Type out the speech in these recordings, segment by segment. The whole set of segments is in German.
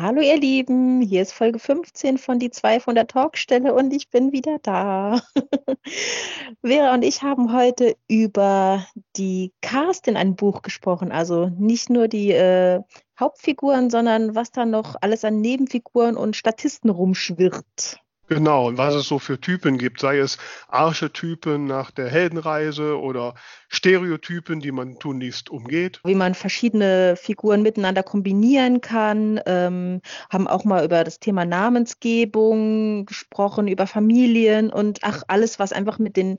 Hallo ihr Lieben, hier ist Folge 15 von die zwei von der Talkstelle und ich bin wieder da. Vera und ich haben heute über die Cast in einem Buch gesprochen, also nicht nur die äh, Hauptfiguren, sondern was da noch alles an Nebenfiguren und Statisten rumschwirrt. Genau, und was es so für Typen gibt, sei es Archetypen nach der Heldenreise oder Stereotypen, die man tunlichst umgeht. Wie man verschiedene Figuren miteinander kombinieren kann, ähm, haben auch mal über das Thema Namensgebung gesprochen, über Familien und ach, alles, was einfach mit den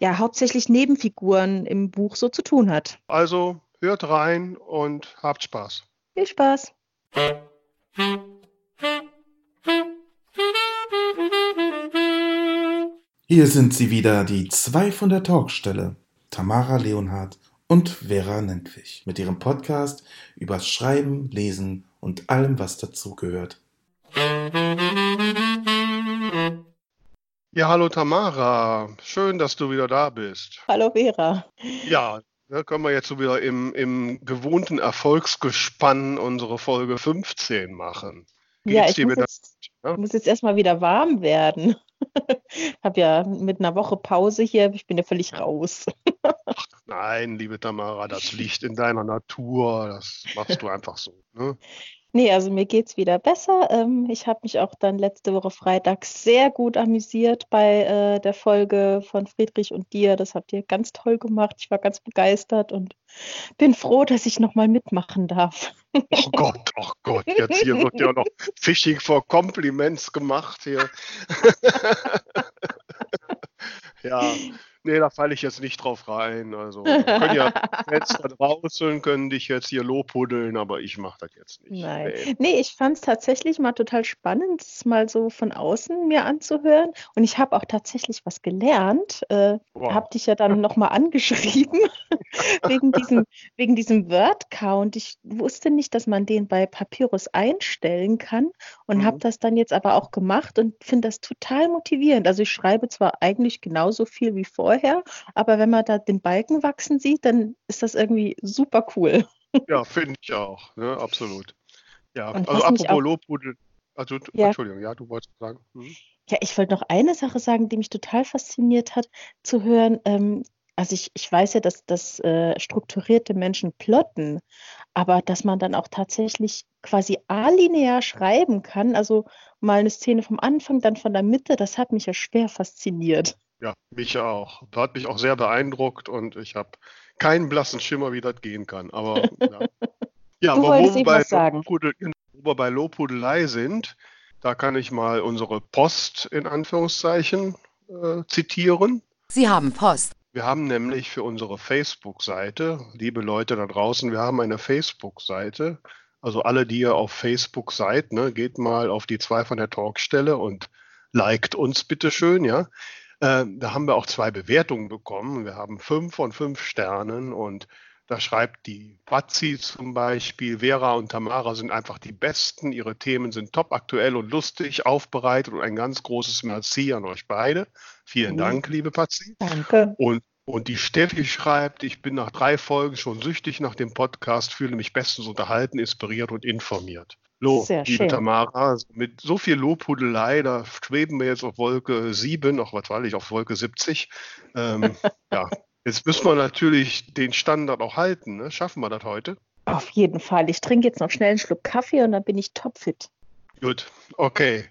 ja hauptsächlich Nebenfiguren im Buch so zu tun hat. Also hört rein und habt Spaß. Viel Spaß. Hier sind sie wieder, die zwei von der Talkstelle, Tamara Leonhardt und Vera Nentwich, mit ihrem Podcast übers Schreiben, Lesen und allem, was dazugehört. Ja, hallo Tamara, schön, dass du wieder da bist. Hallo Vera. Ja, da können wir jetzt so wieder im, im gewohnten Erfolgsgespann unsere Folge 15 machen. Geht's ja, ich muss jetzt, ja? muss jetzt erstmal wieder warm werden. Ich habe ja mit einer Woche Pause hier, ich bin ja völlig raus. Ach, nein, liebe Tamara, das liegt in deiner Natur. Das machst du einfach so. Ne? Nee, also mir geht es wieder besser. Ähm, ich habe mich auch dann letzte Woche Freitag sehr gut amüsiert bei äh, der Folge von Friedrich und dir. Das habt ihr ganz toll gemacht. Ich war ganz begeistert und bin froh, dass ich nochmal mitmachen darf. Oh Gott, oh Gott, jetzt hier wird ja noch Fishing for Compliments gemacht hier. ja, Nee, da falle ich jetzt nicht drauf rein. Also können ja Fans da draußen können dich jetzt hier lobhuddeln, aber ich mache das jetzt nicht. Nein. Nee, nee ich fand es tatsächlich mal total spannend, es mal so von außen mir anzuhören. Und ich habe auch tatsächlich was gelernt. Äh, wow. Habe dich ja dann nochmal angeschrieben wegen diesem, wegen diesem Word-Count. Ich wusste nicht, dass man den bei Papyrus einstellen kann und mhm. habe das dann jetzt aber auch gemacht und finde das total motivierend. Also ich schreibe zwar eigentlich genauso viel wie vorher, vorher, aber wenn man da den Balken wachsen sieht, dann ist das irgendwie super cool. Ja, finde ich auch, ne? absolut. Ja, Und also apropos Lobhudel, also ja. Entschuldigung, ja, du wolltest sagen. Hm? Ja, ich wollte noch eine Sache sagen, die mich total fasziniert hat, zu hören. Ähm, also ich, ich weiß ja, dass, dass äh, strukturierte Menschen plotten, aber dass man dann auch tatsächlich quasi alinear schreiben kann, also mal eine Szene vom Anfang, dann von der Mitte, das hat mich ja schwer fasziniert. Ja, mich auch. Das hat mich auch sehr beeindruckt und ich habe keinen blassen Schimmer, wie das gehen kann. Aber ja, ja aber wo wir, bei Lobhudel, wo wir bei Lobhudelei sind, da kann ich mal unsere Post in Anführungszeichen äh, zitieren. Sie haben Post. Wir haben nämlich für unsere Facebook-Seite, liebe Leute da draußen, wir haben eine Facebook-Seite. Also alle, die ihr auf Facebook seid, ne, geht mal auf die zwei von der Talkstelle und liked uns bitte schön, ja. Ähm, da haben wir auch zwei Bewertungen bekommen. Wir haben fünf von fünf Sternen und da schreibt die Batzi zum Beispiel, Vera und Tamara sind einfach die Besten. Ihre Themen sind top aktuell und lustig aufbereitet und ein ganz großes Merci an euch beide. Vielen mhm. Dank, liebe Batzi. Danke. Und, und die Steffi schreibt, ich bin nach drei Folgen schon süchtig nach dem Podcast, fühle mich bestens unterhalten, inspiriert und informiert. Lo, Sehr liebe schön. Tamara, also mit so viel Lobhudelei, da schweben wir jetzt auf Wolke 7, auch was weiß ich, auf Wolke 70. Ähm, ja, jetzt müssen wir natürlich den Standard auch halten. Ne? Schaffen wir das heute? Auf jeden Fall. Ich trinke jetzt noch schnell einen Schluck Kaffee und dann bin ich topfit. Gut, okay.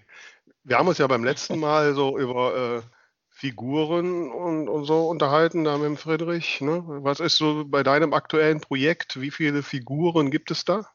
Wir haben uns ja beim letzten Mal so über äh, Figuren und, und, so unterhalten, da mit dem Friedrich. Ne? Was ist so bei deinem aktuellen Projekt? Wie viele Figuren gibt es da?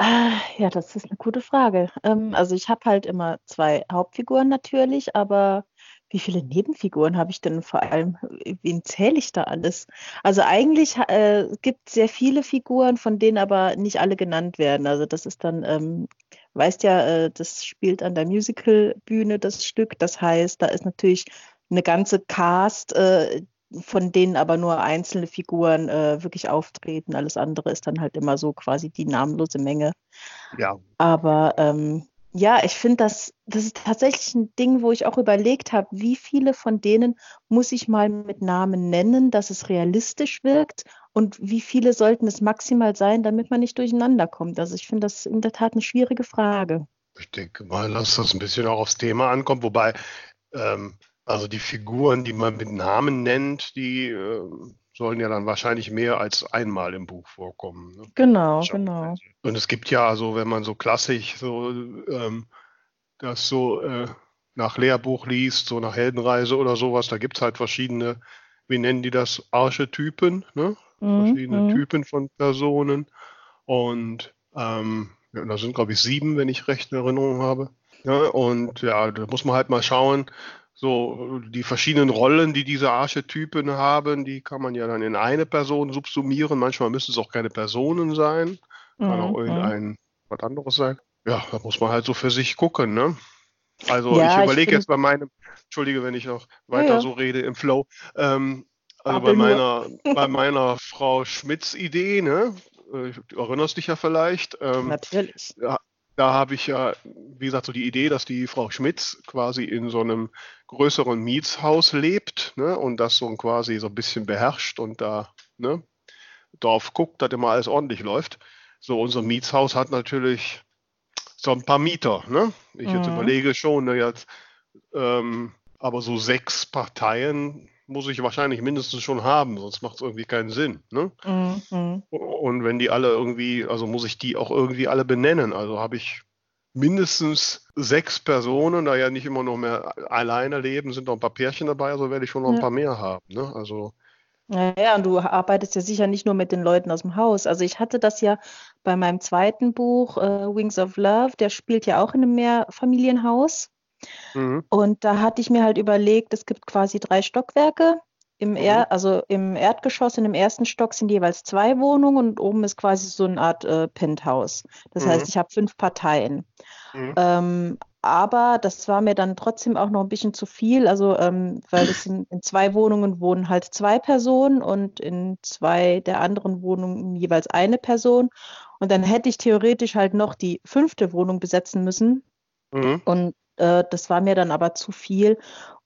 Ah, ja, das ist eine gute Frage. Ähm, also ich habe halt immer zwei Hauptfiguren natürlich, aber wie viele Nebenfiguren habe ich denn vor allem? Wen zähle ich da alles? Also eigentlich äh, gibt es sehr viele Figuren, von denen aber nicht alle genannt werden. Also das ist dann, ähm, weißt ja, äh, das spielt an der Musicalbühne das Stück. Das heißt, da ist natürlich eine ganze Cast, äh, von denen aber nur einzelne Figuren äh, wirklich auftreten. Alles andere ist dann halt immer so quasi die namenlose Menge. Ja. Aber ähm, ja, ich finde, das, das ist tatsächlich ein Ding, wo ich auch überlegt habe, wie viele von denen muss ich mal mit Namen nennen, dass es realistisch wirkt Und wie viele sollten es maximal sein, damit man nicht durcheinander kommt? Also ich finde das in der Tat eine schwierige Frage. Ich denke mal, dass das ein bisschen auch aufs Thema ankommt, wobei ähm, also die Figuren, die man mit Namen nennt, die äh, sollen ja dann wahrscheinlich mehr als einmal im Buch vorkommen. Ne? Genau, genau. Und es gibt ja also, wenn man so klassisch so ähm, das so äh, nach Lehrbuch liest, so nach Heldenreise oder sowas, da gibt es halt verschiedene, wie nennen die das, Archetypen, ne? Mhm, verschiedene mhm. Typen von Personen. Und ähm, ja, da sind, glaube ich, sieben, wenn ich recht in Erinnerung habe. Ja, und ja, da muss man halt mal schauen, so die verschiedenen Rollen, die diese Archetypen haben, die kann man ja dann in eine Person subsumieren. Manchmal müssen es auch keine Personen sein, kann mhm. auch irgendein was anderes sein. Ja, da muss man halt so für sich gucken, ne? Also ja, ich überlege jetzt bei meinem, entschuldige, wenn ich noch weiter ja, so rede im Flow, ähm, also bei meiner, bei meiner Frau Schmidts Idee, ne? Äh, du erinnerst dich ja vielleicht. Ähm, Natürlich. Da, da habe ich ja, wie gesagt, so die Idee, dass die Frau Schmitz quasi in so einem größeren Mietshaus lebt ne, und das so quasi so ein bisschen beherrscht und da ne, drauf guckt, dass immer alles ordentlich läuft. So, unser Mietshaus hat natürlich so ein paar Mieter. Ne? Ich mhm. jetzt überlege schon, ne, jetzt, ähm, aber so sechs Parteien muss ich wahrscheinlich mindestens schon haben, sonst macht es irgendwie keinen Sinn. Ne? Mhm. Und wenn die alle irgendwie, also muss ich die auch irgendwie alle benennen. Also habe ich mindestens sechs Personen, da ja nicht immer noch mehr alleine leben, sind noch ein paar Pärchen dabei, also werde ich schon noch ein paar mehr haben. Ne? Also ja, und du arbeitest ja sicher nicht nur mit den Leuten aus dem Haus. Also ich hatte das ja bei meinem zweiten Buch, äh, Wings of Love, der spielt ja auch in einem Mehrfamilienhaus. Mhm. Und da hatte ich mir halt überlegt, es gibt quasi drei Stockwerke. Im, er mhm. also im Erdgeschoss in dem ersten Stock sind jeweils zwei Wohnungen und oben ist quasi so eine Art äh, Penthouse. Das mhm. heißt, ich habe fünf Parteien. Mhm. Ähm, aber das war mir dann trotzdem auch noch ein bisschen zu viel, also ähm, weil es in, in, zwei Wohnungen wohnen halt zwei Personen und in zwei der anderen Wohnungen jeweils eine Person. Und dann hätte ich theoretisch halt noch die fünfte Wohnung besetzen müssen. Mhm. Und äh, das war mir dann aber zu viel.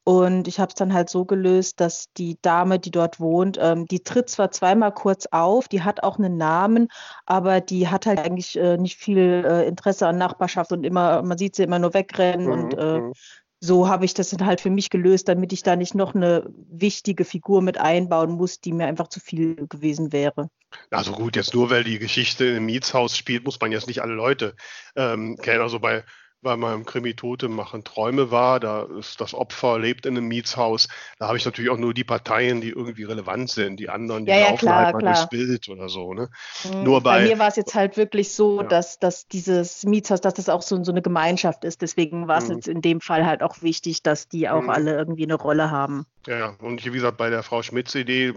Und ich habe es dann halt so gelöst, dass die Dame, die dort wohnt, ähm, die tritt zwar zweimal kurz auf, die hat auch einen Namen, aber die hat halt eigentlich äh, nicht viel äh, Interesse an Nachbarschaft und immer, man sieht sie immer nur wegrennen mhm. und äh, mhm. so habe ich das dann halt für mich gelöst, damit ich da nicht noch eine wichtige Figur mit einbauen muss, die mir einfach zu viel gewesen wäre. Also gut, jetzt nur weil die Geschichte im Mietshaus spielt, muss man jetzt nicht alle Leute ähm, kennen. Also bei bei meinem Krimi Tote machen Träume war. Da ist das Opfer, lebt in einem Mietshaus. Da habe ich natürlich auch nur die Parteien, die irgendwie relevant sind. Die anderen, die ja, ja, laufen klar, halt mal durchs Bild oder so. Ne? Mhm. Nur bei, bei mir war es jetzt halt wirklich so, ja. dass, dass dieses Mietshaus, dass das auch so, so eine Gemeinschaft ist. Deswegen war es mhm. jetzt in dem Fall halt auch wichtig, dass die auch mhm. alle irgendwie eine Rolle haben. Ja, ja. Und wie gesagt, bei der Frau Schmitz Idee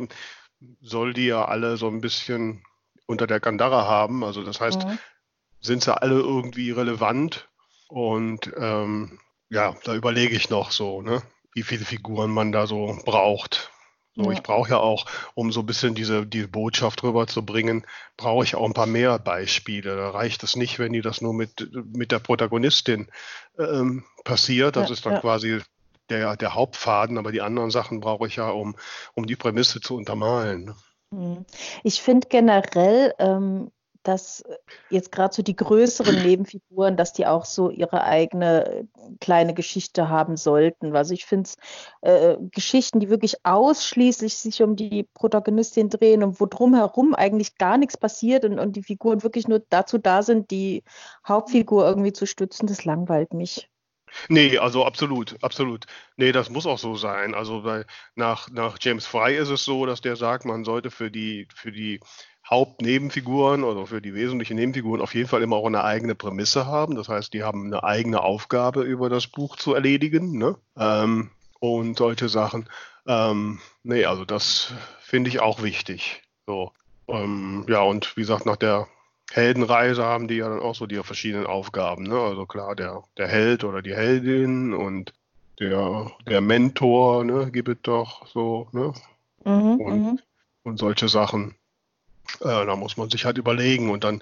soll die ja alle so ein bisschen unter der Gandara haben. Also das heißt, mhm. sind sie alle irgendwie relevant? Und ähm, ja, da überlege ich noch so, ne, wie viele Figuren man da so braucht. So, ja. ich brauche ja auch, um so ein bisschen diese, diese Botschaft rüberzubringen, brauche ich auch ein paar mehr Beispiele. Da reicht es nicht, wenn die das nur mit, mit der Protagonistin ähm, passiert. Das ja, ist dann ja. quasi der, der Hauptfaden, aber die anderen Sachen brauche ich ja, um, um die Prämisse zu untermalen. Ne? Mhm. Ich finde generell, ähm, dass jetzt gerade so die größeren Nebenfiguren, dass die auch so ihre eigene äh, kleine Geschichte haben sollten. Also ich finde äh, Geschichten, die wirklich ausschließlich sich um die Protagonistin drehen und wo drumherum eigentlich gar nichts passiert und, und die Figuren wirklich nur dazu da sind, die Hauptfigur irgendwie zu stützen, das langweilt mich. Nee, also absolut, absolut. Nee, das muss auch so sein. Also bei, nach, nach James Fry ist es so, dass der sagt, man sollte für die, für die Hauptnebenfiguren oder für die wesentlichen Nebenfiguren auf jeden Fall immer auch eine eigene Prämisse haben. Das heißt, die haben eine eigene Aufgabe über das Buch zu erledigen ne? ähm, und solche Sachen. Ähm, nee, also das finde ich auch wichtig. So, ähm, ja, und wie gesagt, nach der Heldenreise haben die ja dann auch so die verschiedenen Aufgaben. Ne? Also klar, der, der Held oder die Heldin und der, der Mentor, ne, gibt es doch so, ne? Mhm, und, mhm. und solche Sachen. Äh, da muss man sich halt überlegen. Und dann,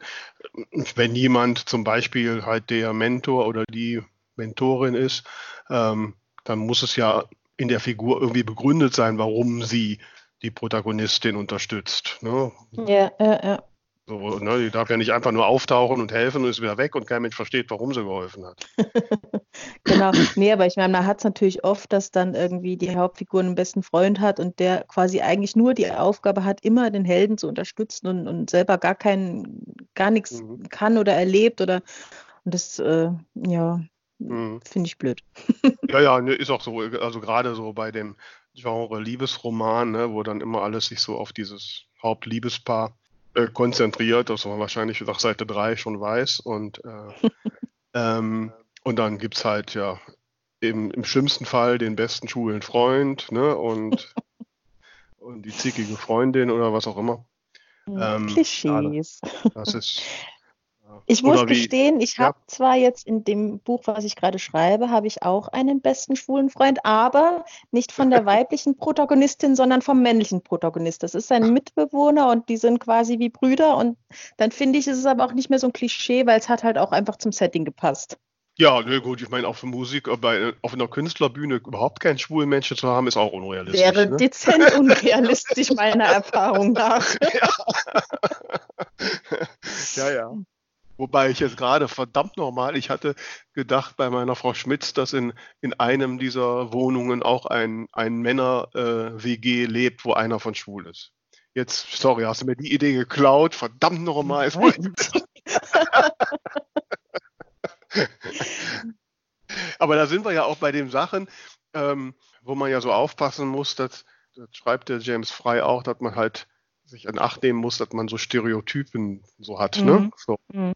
wenn jemand zum Beispiel halt der Mentor oder die Mentorin ist, ähm, dann muss es ja in der Figur irgendwie begründet sein, warum sie die Protagonistin unterstützt. Ne? Ja, ja, ja. So, ne, die darf ja nicht einfach nur auftauchen und helfen und ist wieder weg und kein Mensch versteht, warum sie geholfen hat. genau. Nee, aber ich meine, man hat es natürlich oft, dass dann irgendwie die Hauptfigur einen besten Freund hat und der quasi eigentlich nur die Aufgabe hat, immer den Helden zu unterstützen und, und selber gar keinen, gar nichts mhm. kann oder erlebt oder und das, äh, ja, mhm. finde ich blöd. ja, ja, ne, ist auch so, also gerade so bei dem Genre Liebesroman, ne, wo dann immer alles sich so auf dieses Hauptliebespaar äh, konzentriert, das man wahrscheinlich nach Seite 3 schon weiß. Und, äh, ähm, und dann gibt es halt ja im, im schlimmsten Fall den besten schwulen Freund ne, und, und die zickige Freundin oder was auch immer. Ähm, Klischees. Ja, das ist ich muss gestehen, ich habe ja. zwar jetzt in dem Buch, was ich gerade schreibe, habe ich auch einen besten schwulen Freund, aber nicht von der weiblichen Protagonistin, sondern vom männlichen Protagonist. Das ist sein Mitbewohner und die sind quasi wie Brüder und dann finde ich, ist es aber auch nicht mehr so ein Klischee, weil es hat halt auch einfach zum Setting gepasst. Ja, ne, gut, ich meine, auf der Musik, äh, bei, auf einer Künstlerbühne überhaupt keinen schwulen Menschen zu haben, ist auch unrealistisch. Wäre ne? dezent unrealistisch, meiner Erfahrung nach. Ja, ja. ja. Wobei ich jetzt gerade verdammt normal, ich hatte gedacht bei meiner Frau Schmitz, dass in, in einem dieser Wohnungen auch ein, ein Männer-WG äh, lebt, wo einer von schwul ist. Jetzt, sorry, hast du mir die Idee geklaut? Verdammt nochmal. Aber da sind wir ja auch bei den Sachen, ähm, wo man ja so aufpassen muss, dass, das schreibt der James Fry auch, dass man halt sich in Acht nehmen muss, dass man so Stereotypen so hat. Ne? Mhm. Ne? So. Mhm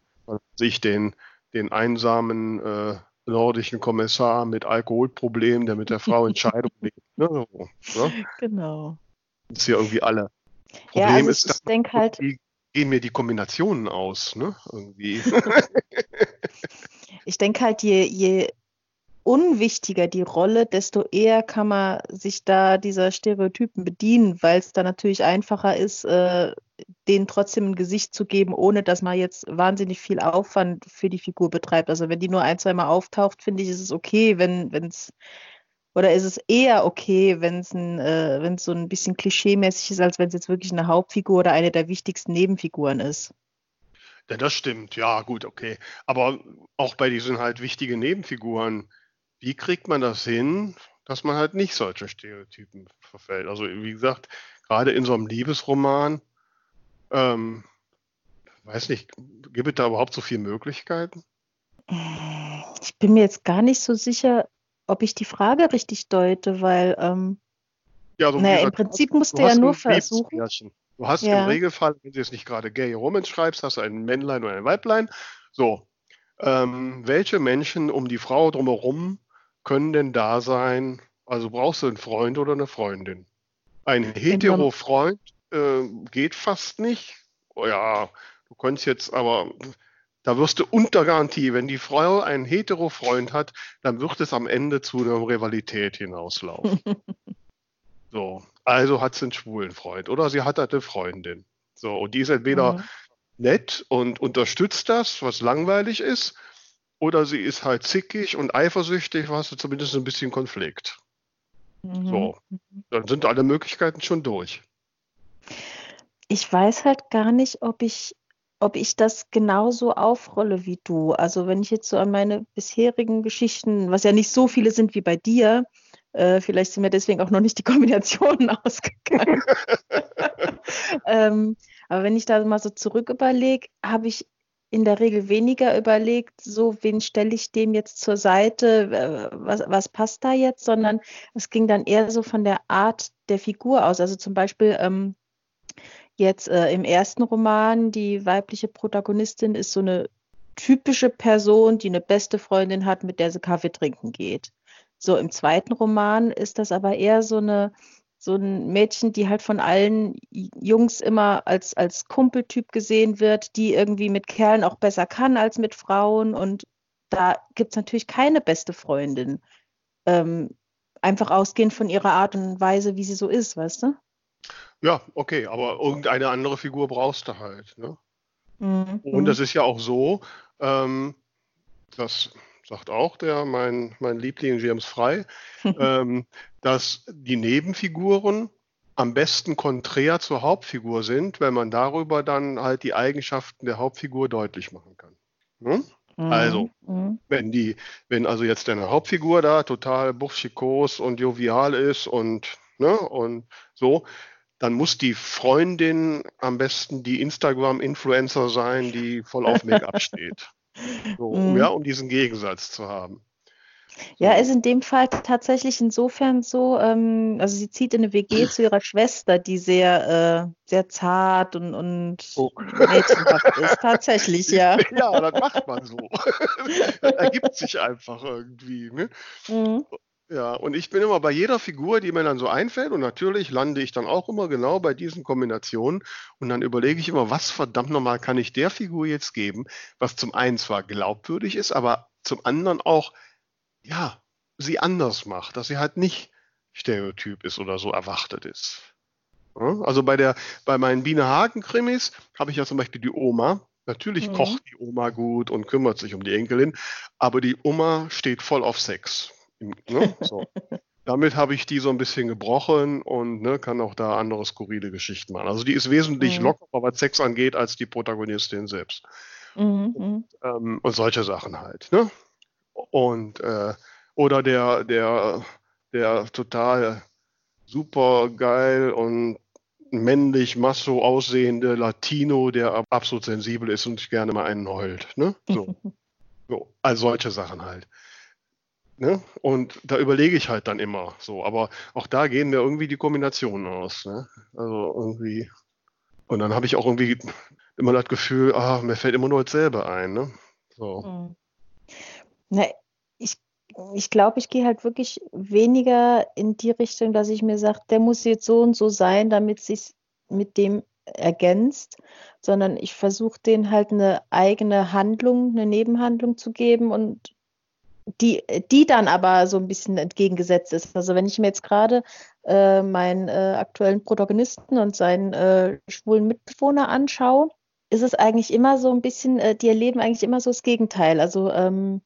sich den, den einsamen äh, nordischen Kommissar mit Alkoholproblemen, der mit der Frau in Scheidung lebt. Ne? So, ne? Genau. Das ist ja irgendwie alle. Problem ja, also ist, ich, ich denke halt. Gehen mir die Kombinationen aus, ne? Irgendwie. ich denke halt, je, je unwichtiger die Rolle, desto eher kann man sich da dieser Stereotypen bedienen, weil es da natürlich einfacher ist, äh, denen trotzdem ein Gesicht zu geben, ohne dass man jetzt wahnsinnig viel Aufwand für die Figur betreibt. Also wenn die nur ein, zweimal auftaucht, finde ich, ist es okay, wenn es oder ist es eher okay, wenn es äh, so ein bisschen klischeemäßig ist, als wenn es jetzt wirklich eine Hauptfigur oder eine der wichtigsten Nebenfiguren ist. Ja, das stimmt. Ja, gut, okay. Aber auch bei diesen halt wichtigen Nebenfiguren, wie kriegt man das hin, dass man halt nicht solche Stereotypen verfällt? Also wie gesagt, gerade in so einem Liebesroman, ähm, weiß nicht, gibt es da überhaupt so viele Möglichkeiten? Ich bin mir jetzt gar nicht so sicher, ob ich die Frage richtig deute, weil ähm, ja, so naja, gesagt, im Prinzip musst du ja nur versuchen. Du hast ja. im Regelfall, wenn du jetzt nicht gerade Gay Romans schreibst, hast du ein Männlein oder ein Weiblein. So, ähm, welche Menschen um die Frau drumherum können denn da sein? Also brauchst du einen Freund oder eine Freundin? Ein Hetero-Freund äh, geht fast nicht. Oh ja, du könntest jetzt aber, da wirst du unter Garantie, wenn die Frau einen Hetero-Freund hat, dann wird es am Ende zu einer Rivalität hinauslaufen. so, also hat sie einen schwulen Freund oder sie hat halt eine Freundin. So, und die ist entweder mhm. nett und unterstützt das, was langweilig ist, oder sie ist halt zickig und eifersüchtig, hast du zumindest ein bisschen Konflikt. Mhm. So, dann sind alle Möglichkeiten schon durch. Ich weiß halt gar nicht, ob ich, ob ich das genauso aufrolle wie du. Also wenn ich jetzt so an meine bisherigen Geschichten, was ja nicht so viele sind wie bei dir, äh, vielleicht sind mir deswegen auch noch nicht die Kombinationen ausgegangen. ähm, aber wenn ich da mal so zurück überlege, habe ich in der Regel weniger überlegt, so wen stelle ich dem jetzt zur Seite, was, was passt da jetzt, sondern es ging dann eher so von der Art der Figur aus. Also zum Beispiel ähm, jetzt äh, im ersten Roman, die weibliche Protagonistin ist so eine typische Person, die eine beste Freundin hat, mit der sie Kaffee trinken geht. So im zweiten Roman ist das aber eher so eine so ein Mädchen, die halt von allen Jungs immer als, als Kumpeltyp gesehen wird, die irgendwie mit Kerlen auch besser kann als mit Frauen. Und da gibt es natürlich keine beste Freundin. Ähm, einfach ausgehend von ihrer Art und Weise, wie sie so ist, weißt du? Ja, okay, aber irgendeine andere Figur brauchst du halt. Ne? Mhm. Und das ist ja auch so, ähm, dass sagt auch der, mein, mein Liebling James Frey, ähm, dass die Nebenfiguren am besten konträr zur Hauptfigur sind, wenn man darüber dann halt die Eigenschaften der Hauptfigur deutlich machen kann. Ne? Mhm. Also, mhm. wenn die, wenn also jetzt deine Hauptfigur da total buchschikos und jovial ist und, ne, und so, dann muss die Freundin am besten die Instagram-Influencer sein, die voll auf Make-up steht. So, mhm. Ja, um diesen Gegensatz zu haben. Ja, ist in dem Fall tatsächlich insofern so, ähm, also sie zieht in eine WG zu ihrer Schwester, die sehr, äh, sehr zart und, und oh. mädchenhaft ist. Tatsächlich, ja. Ja, das macht man so. das ergibt sich einfach irgendwie. Ne? Mhm. Ja, und ich bin immer bei jeder Figur, die mir dann so einfällt, und natürlich lande ich dann auch immer genau bei diesen Kombinationen. Und dann überlege ich immer, was verdammt nochmal kann ich der Figur jetzt geben, was zum einen zwar glaubwürdig ist, aber zum anderen auch ja, sie anders macht, dass sie halt nicht Stereotyp ist oder so erwartet ist. Also bei der, bei meinen Biene Hagen-Krimis habe ich ja zum Beispiel die Oma. Natürlich mhm. kocht die Oma gut und kümmert sich um die Enkelin, aber die Oma steht voll auf Sex. Ne? So. Damit habe ich die so ein bisschen gebrochen und ne, kann auch da andere skurrile Geschichten machen. Also die ist wesentlich mhm. lockerer, was Sex angeht, als die Protagonistin selbst. Mhm. Und, ähm, und solche Sachen halt. Ne? Und äh, oder der, der, der total super geil und männlich masso aussehende Latino, der absolut sensibel ist und gerne mal einen heult. Ne? So. so. Also solche Sachen halt. Ne? Und da überlege ich halt dann immer so. Aber auch da gehen mir irgendwie die Kombinationen aus. Ne? Also irgendwie. Und dann habe ich auch irgendwie immer das Gefühl, ah, mir fällt immer nur dasselbe ein. Ne? So. Mhm. Na, ich ich glaube, ich gehe halt wirklich weniger in die Richtung, dass ich mir sage, der muss jetzt so und so sein, damit sich mit dem ergänzt, sondern ich versuche denen halt eine eigene Handlung, eine Nebenhandlung zu geben und die, die dann aber so ein bisschen entgegengesetzt ist. Also wenn ich mir jetzt gerade äh, meinen äh, aktuellen Protagonisten und seinen äh, schwulen Mitbewohner anschaue, ist es eigentlich immer so ein bisschen, äh, die erleben eigentlich immer so das Gegenteil. Also ähm,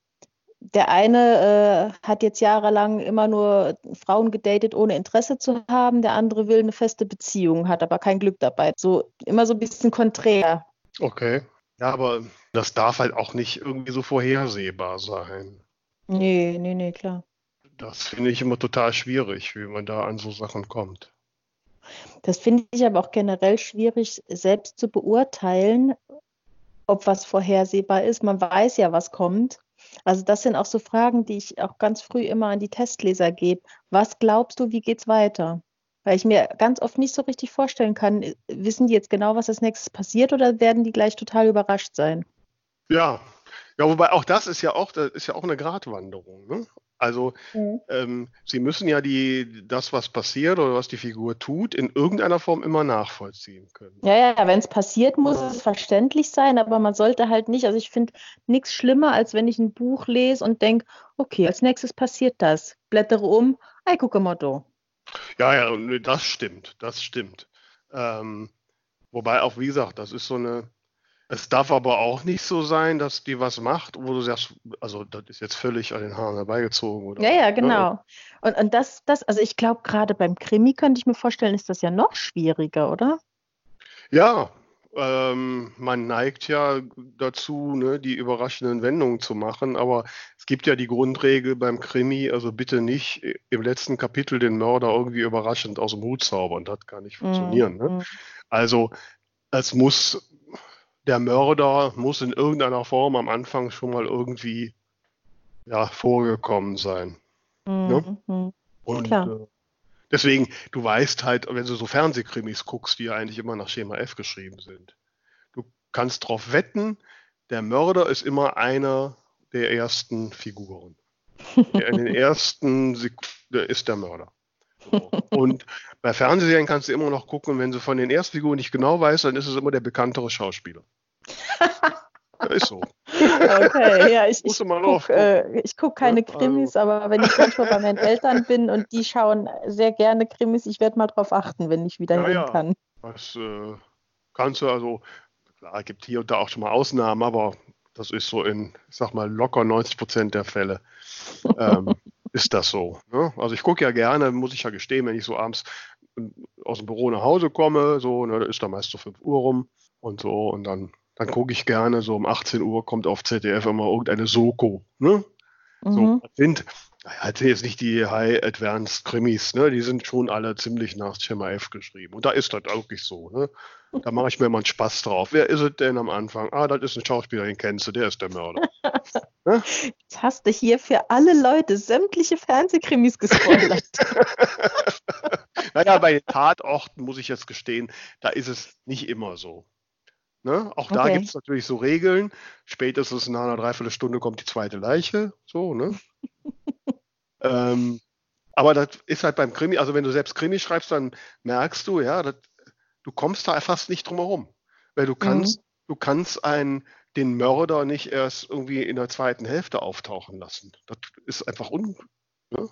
der eine äh, hat jetzt jahrelang immer nur Frauen gedatet, ohne Interesse zu haben. Der andere will eine feste Beziehung, hat aber kein Glück dabei. So immer so ein bisschen konträr. Okay. Ja, aber das darf halt auch nicht irgendwie so vorhersehbar sein. Nee, nee, nee, klar. Das finde ich immer total schwierig, wie man da an so Sachen kommt. Das finde ich aber auch generell schwierig, selbst zu beurteilen, ob was vorhersehbar ist. Man weiß ja, was kommt. Also das sind auch so Fragen, die ich auch ganz früh immer an die Testleser gebe. Was glaubst du, wie geht's weiter? Weil ich mir ganz oft nicht so richtig vorstellen kann, wissen die jetzt genau, was als nächstes passiert oder werden die gleich total überrascht sein? Ja, ja, wobei auch das ist ja auch, das ist ja auch eine Gratwanderung. Ne? Also mhm. ähm, Sie müssen ja die, das, was passiert oder was die Figur tut, in irgendeiner Form immer nachvollziehen können. Ja, ja, wenn es passiert, muss ja. es verständlich sein, aber man sollte halt nicht, also ich finde nichts schlimmer, als wenn ich ein Buch lese und denke, okay, als nächstes passiert das. Blättere um, ei, gucke mal da. Ja, ja, das stimmt, das stimmt. Ähm, wobei auch, wie gesagt, das ist so eine, es darf aber auch nicht so sein, dass die was macht, wo du sagst, also das ist jetzt völlig an den Haaren herbeigezogen. Oder, ja, ja, ne? genau. Ne? Und, und das, das, also ich glaube, gerade beim Krimi könnte ich mir vorstellen, ist das ja noch schwieriger, oder? Ja, ähm, man neigt ja dazu, ne, die überraschenden Wendungen zu machen, aber es gibt ja die Grundregel beim Krimi, also bitte nicht im letzten Kapitel den Mörder irgendwie überraschend aus dem Hut zaubern, das kann nicht funktionieren. Mm, ne? Mm. Also es muss der Mörder muss in irgendeiner Form am Anfang schon mal irgendwie ja, vorgekommen sein. Mhm. Ne? Mhm. Und äh, deswegen, du weißt halt, wenn du so Fernsehkrimis guckst, die ja eigentlich immer nach Schema F geschrieben sind, du kannst darauf wetten, der Mörder ist immer einer der ersten Figuren. Der in den ersten Sekunden ist der Mörder. So. Und bei Fernsehserien kannst du immer noch gucken, wenn du von den Erstfiguren nicht genau weißt, dann ist es immer der bekanntere Schauspieler. ja, ist so. Okay, ja, ich, ich gucke äh, guck keine Krimis, also. aber wenn ich manchmal bei meinen Eltern bin und die schauen sehr gerne Krimis, ich werde mal drauf achten, wenn ich wieder ja, hin kann. Das äh, kannst du also, klar, gibt hier und da auch schon mal Ausnahmen, aber das ist so in, ich sag mal, locker 90 Prozent der Fälle. ähm, ist das so. Ne? Also ich gucke ja gerne, muss ich ja gestehen, wenn ich so abends aus dem Büro nach Hause komme, so, ne, da ist da meist so 5 Uhr rum und so, und dann, dann gucke ich gerne, so um 18 Uhr kommt auf ZDF immer irgendeine Soko, ne? Mhm. So, das sind, naja, jetzt nicht die High Advanced Krimis, ne? Die sind schon alle ziemlich nach Schema F geschrieben. Und da ist das wirklich so, ne? Da mache ich mir mal einen Spaß drauf. Wer ist es denn am Anfang? Ah, das ist ein Schauspieler, den kennst du, der ist der Mörder. ne? Jetzt hast du hier für alle Leute sämtliche Fernsehkrimis gespoilert. naja, bei Tatorten muss ich jetzt gestehen, da ist es nicht immer so. Ne? Auch da gibt es natürlich so Regeln. Spätestens nach einer Dreiviertelstunde kommt die zweite Leiche. So, ne? ähm, aber das ist halt beim Krimi, also wenn du selbst Krimi schreibst, dann merkst du, ja, das, du kommst da fast nicht drum herum. Weil du kannst, mhm. du kannst einen, den Mörder nicht erst irgendwie in der zweiten Hälfte auftauchen lassen. Das ist einfach un. Ne?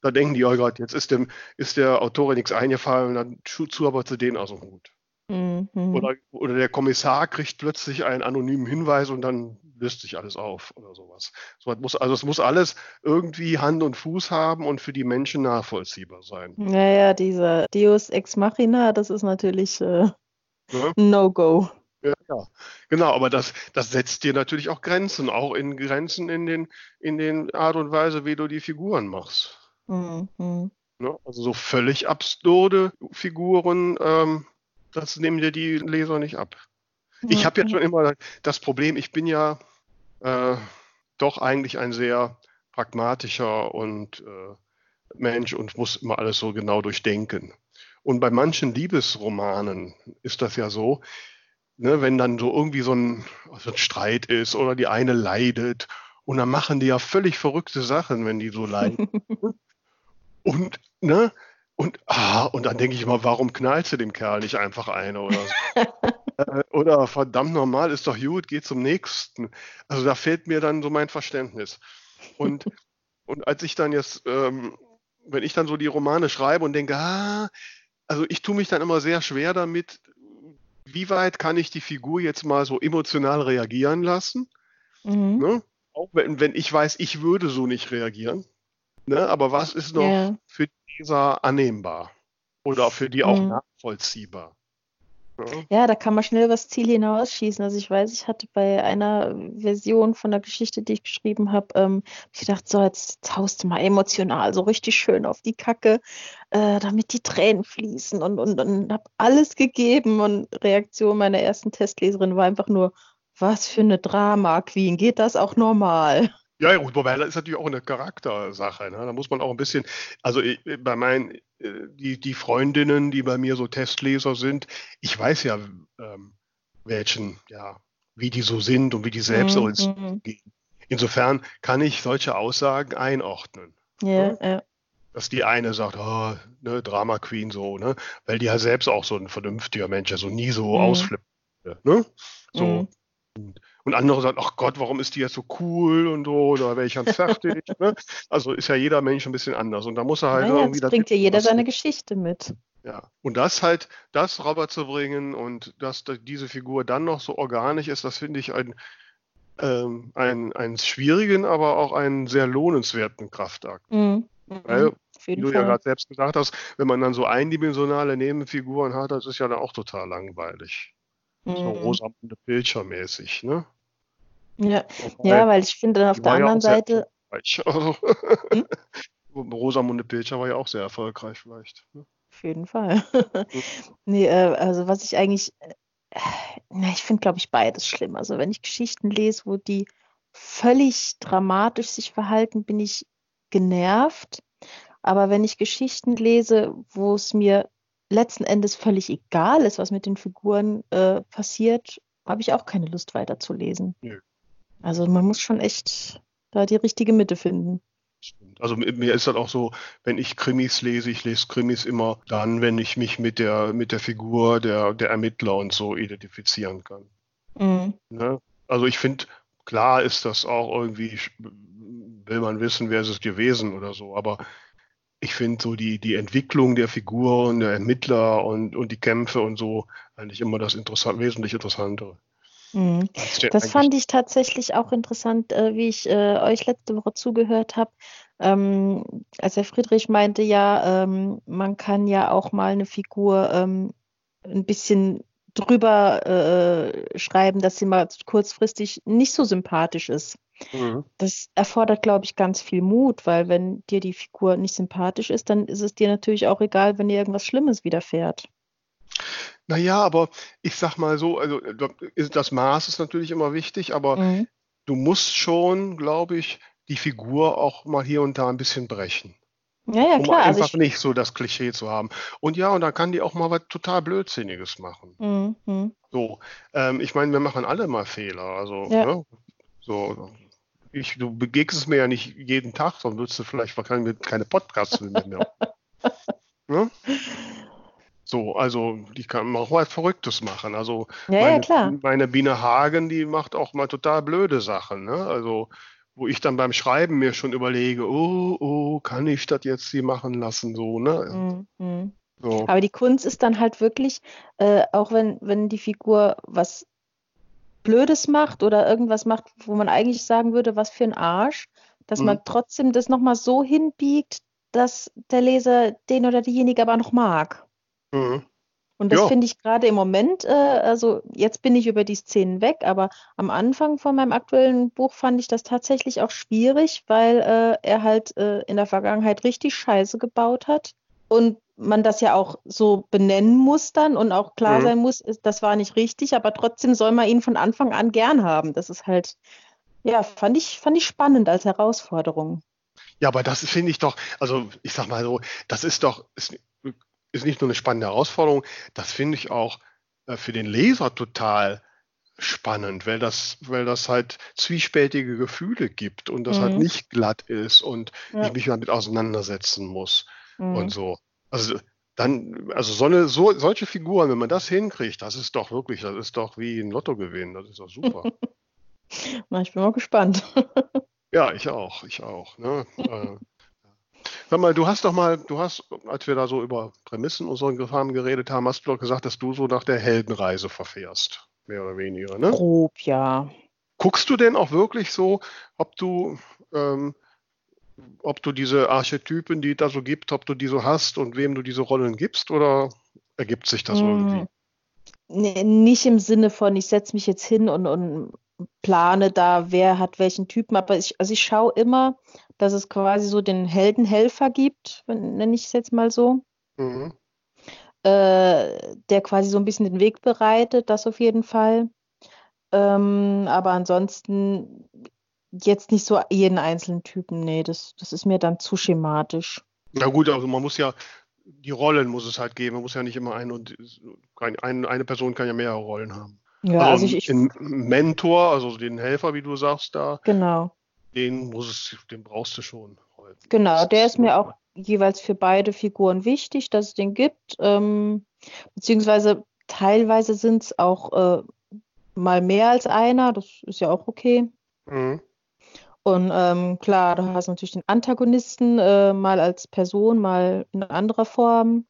Da denken die, oh Gott, jetzt ist dem, ist der Autorin nichts eingefallen, dann zu aber zu denen aus dem Hut. Mhm. Oder, oder der Kommissar kriegt plötzlich einen anonymen Hinweis und dann löst sich alles auf oder sowas. So, muss, also es muss alles irgendwie Hand und Fuß haben und für die Menschen nachvollziehbar sein. Naja, dieser Deus Ex Machina, das ist natürlich äh, ja. No-Go. Ja, ja, genau, aber das, das setzt dir natürlich auch Grenzen, auch in Grenzen in den, in den Art und Weise, wie du die Figuren machst. Mhm. Ne? Also so völlig absurde Figuren, ähm, das nehmen dir die Leser nicht ab. Ich habe ja schon immer das Problem, ich bin ja äh, doch eigentlich ein sehr pragmatischer und äh, Mensch und muss immer alles so genau durchdenken. Und bei manchen Liebesromanen ist das ja so, ne, wenn dann so irgendwie so ein, so ein Streit ist oder die eine leidet und dann machen die ja völlig verrückte Sachen, wenn die so leiden. und ne, und, ah, und dann denke ich immer, warum knallst du dem Kerl nicht einfach eine oder so? äh, oder verdammt normal, ist doch gut, geh zum nächsten. Also da fehlt mir dann so mein Verständnis. Und, und als ich dann jetzt, ähm, wenn ich dann so die Romane schreibe und denke, ah, also ich tue mich dann immer sehr schwer damit, wie weit kann ich die Figur jetzt mal so emotional reagieren lassen? Mhm. Ne? Auch wenn, wenn ich weiß, ich würde so nicht reagieren. Ne? Aber was ist noch yeah. für Leser annehmbar oder für die auch mhm. nachvollziehbar. Ja. da kann man schnell übers Ziel hinausschießen. Also ich weiß, ich hatte bei einer Version von der Geschichte, die ich geschrieben habe, ähm, ich gedacht, so jetzt, jetzt haust du mal emotional so richtig schön auf die Kacke, äh, damit die Tränen fließen und, und, und habe alles gegeben und Reaktion meiner ersten Testleserin war einfach nur, was für eine Drama Queen, geht das auch normal? Ja, gut, wobei das ist natürlich auch eine Charaktersache. Ne? Da muss man auch ein bisschen, also ich, bei meinen, äh, die, die Freundinnen, die bei mir so Testleser sind, ich weiß ja, ähm, welchen, ja, wie die so sind und wie die selbst mhm. so gehen. Insofern kann ich solche Aussagen einordnen. Ja, ne? ja. Dass die eine sagt, oh, ne, Drama Queen so, ne? Weil die ja selbst auch so ein vernünftiger Mensch, also nie so mhm. ausflippen. Ne? So. Mhm. Und andere sagen, ach Gott, warum ist die jetzt so cool und so, oder wäre ich ganz fertig. ne? Also ist ja jeder Mensch ein bisschen anders. Und da muss er halt naja, irgendwie. Das bringt ja jeder seine Geschichte mit. Ja, und das halt, das rüberzubringen und dass diese Figur dann noch so organisch ist, das finde ich ein, ähm, ein, einen schwierigen, aber auch einen sehr lohnenswerten Kraftakt. Mhm. Weil, mhm. wie du Fall. ja gerade selbst gesagt hast, wenn man dann so eindimensionale Nebenfiguren hat, das ist ja dann auch total langweilig. Mhm. So Rosamunde Pilcher mäßig, ne? Ja, ja weil ich finde, auf der anderen ja Seite. Also, hm? Rosamunde Pilcher war ja auch sehr erfolgreich, vielleicht. Ne? Auf jeden Fall. Hm. nee, äh, also was ich eigentlich. Äh, na, ich finde, glaube ich, beides schlimm. Also, wenn ich Geschichten lese, wo die völlig dramatisch sich verhalten, bin ich genervt. Aber wenn ich Geschichten lese, wo es mir letzten Endes völlig egal ist, was mit den Figuren äh, passiert, habe ich auch keine Lust weiterzulesen. Nö. Also man muss schon echt da die richtige Mitte finden. Also mir ist das auch so, wenn ich Krimis lese, ich lese Krimis immer dann, wenn ich mich mit der, mit der Figur der, der Ermittler und so identifizieren kann. Mhm. Ne? Also ich finde, klar ist das auch irgendwie, will man wissen, wer ist es gewesen oder so, aber ich finde so die, die Entwicklung der Figuren, der Ermittler und, und die Kämpfe und so eigentlich immer das interessant, wesentlich Interessantere. Mhm. Das fand ich tatsächlich auch interessant, äh, wie ich äh, euch letzte Woche zugehört habe. ähm, als der Friedrich meinte ja, ähm, man kann ja auch mal eine Figur ähm, ein bisschen drüber äh, schreiben, dass sie mal kurzfristig nicht so sympathisch ist. Mhm. Das erfordert, glaube ich, ganz viel Mut, weil wenn dir die Figur nicht sympathisch ist, dann ist es dir natürlich auch egal, wenn dir irgendwas Schlimmes widerfährt. Naja, aber ich sag mal so, also das Maß ist natürlich immer wichtig, aber mhm. du musst schon, glaube ich, die Figur auch mal hier und da ein bisschen brechen. Ja, ja, um klar. Also einfach ich, nicht so das Klischee zu haben. Und ja, und dann kann die auch mal was total Blödsinniges machen. Mhm. mhm. So, ähm, ich meine, wir machen alle mal Fehler. Also, ja. ne? so, ich, du begegnest mir ja nicht jeden Tag, sonst würdest du vielleicht keine Podcasts mit mir. ne? So, also die kann auch was Verrücktes machen. Also ja, meine, ja, klar. meine Biene Hagen, die macht auch mal total blöde Sachen. Ne? Also wo ich dann beim Schreiben mir schon überlege, oh, oh, kann ich das jetzt hier machen lassen, so, ne? Mhm. So. Aber die Kunst ist dann halt wirklich, äh, auch wenn, wenn die Figur was Blödes macht oder irgendwas macht, wo man eigentlich sagen würde, was für ein Arsch, dass mhm. man trotzdem das nochmal so hinbiegt, dass der Leser den oder diejenige aber noch mag. Mhm. Und das finde ich gerade im Moment, äh, also jetzt bin ich über die Szenen weg, aber am Anfang von meinem aktuellen Buch fand ich das tatsächlich auch schwierig, weil äh, er halt äh, in der Vergangenheit richtig Scheiße gebaut hat und man das ja auch so benennen muss dann und auch klar mhm. sein muss, ist, das war nicht richtig, aber trotzdem soll man ihn von Anfang an gern haben. Das ist halt, ja, fand ich, fand ich spannend als Herausforderung. Ja, aber das finde ich doch, also ich sag mal so, das ist doch, ist, ist nicht nur eine spannende Herausforderung, das finde ich auch äh, für den Leser total spannend, weil das, weil das halt zwiespältige Gefühle gibt und das halt mhm. halt nicht glatt ist und ja. ich mich damit auseinandersetzen muss mhm. und so. Also dann, also so eine, so, solche Figuren, wenn man das hinkriegt, das ist doch wirklich, das ist doch wie ein Lottogewinn, das ist doch super. Na, ich bin mal gespannt. ja, ich auch, ich auch. Ne? Sag mal, du hast doch mal, du hast, als wir da so über Prämissen unserer Gefahren geredet haben, hast du doch gesagt, dass du so nach der Heldenreise verfährst. Mehr oder weniger, ne? Grob, ja. Guckst du denn auch wirklich so, ob du, ähm, ob du diese Archetypen, die es da so gibt, ob du die so hast und wem du diese Rollen gibst oder ergibt sich das mm. irgendwie? Nee, nicht im Sinne von, ich setze mich jetzt hin und, und plane da, wer hat welchen Typen, aber ich, also ich schaue immer, dass es quasi so den Heldenhelfer gibt, nenne ich es jetzt mal so. Mhm. Äh, der quasi so ein bisschen den Weg bereitet, das auf jeden Fall. Ähm, aber ansonsten jetzt nicht so jeden einzelnen Typen, nee, das, das ist mir dann zu schematisch. Na gut, also man muss ja, die Rollen muss es halt geben, man muss ja nicht immer eine und eine, eine Person kann ja mehrere Rollen haben. Ja, also, also ich, ich Mentor, also den Helfer, wie du sagst, da. Genau den muss es, den brauchst du schon. Genau, der ist mir auch jeweils für beide Figuren wichtig, dass es den gibt. Ähm, beziehungsweise teilweise sind es auch äh, mal mehr als einer, das ist ja auch okay. Mhm. Und ähm, klar, du hast natürlich den Antagonisten äh, mal als Person, mal in anderer Form.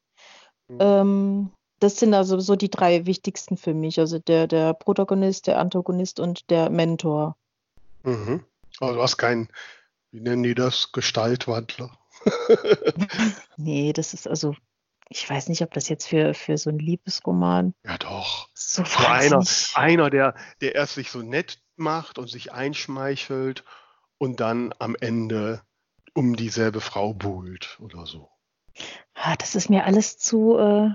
Mhm. Ähm, das sind also so die drei wichtigsten für mich. Also der, der Protagonist, der Antagonist und der Mentor. Mhm. Also du hast keinen, wie nennen die das, Gestaltwandler. nee, das ist also, ich weiß nicht, ob das jetzt für, für so ein Liebesroman. Ja, doch. So, so einer, einer der, der erst sich so nett macht und sich einschmeichelt und dann am Ende um dieselbe Frau buhlt oder so. Ah, das ist mir alles zu, äh,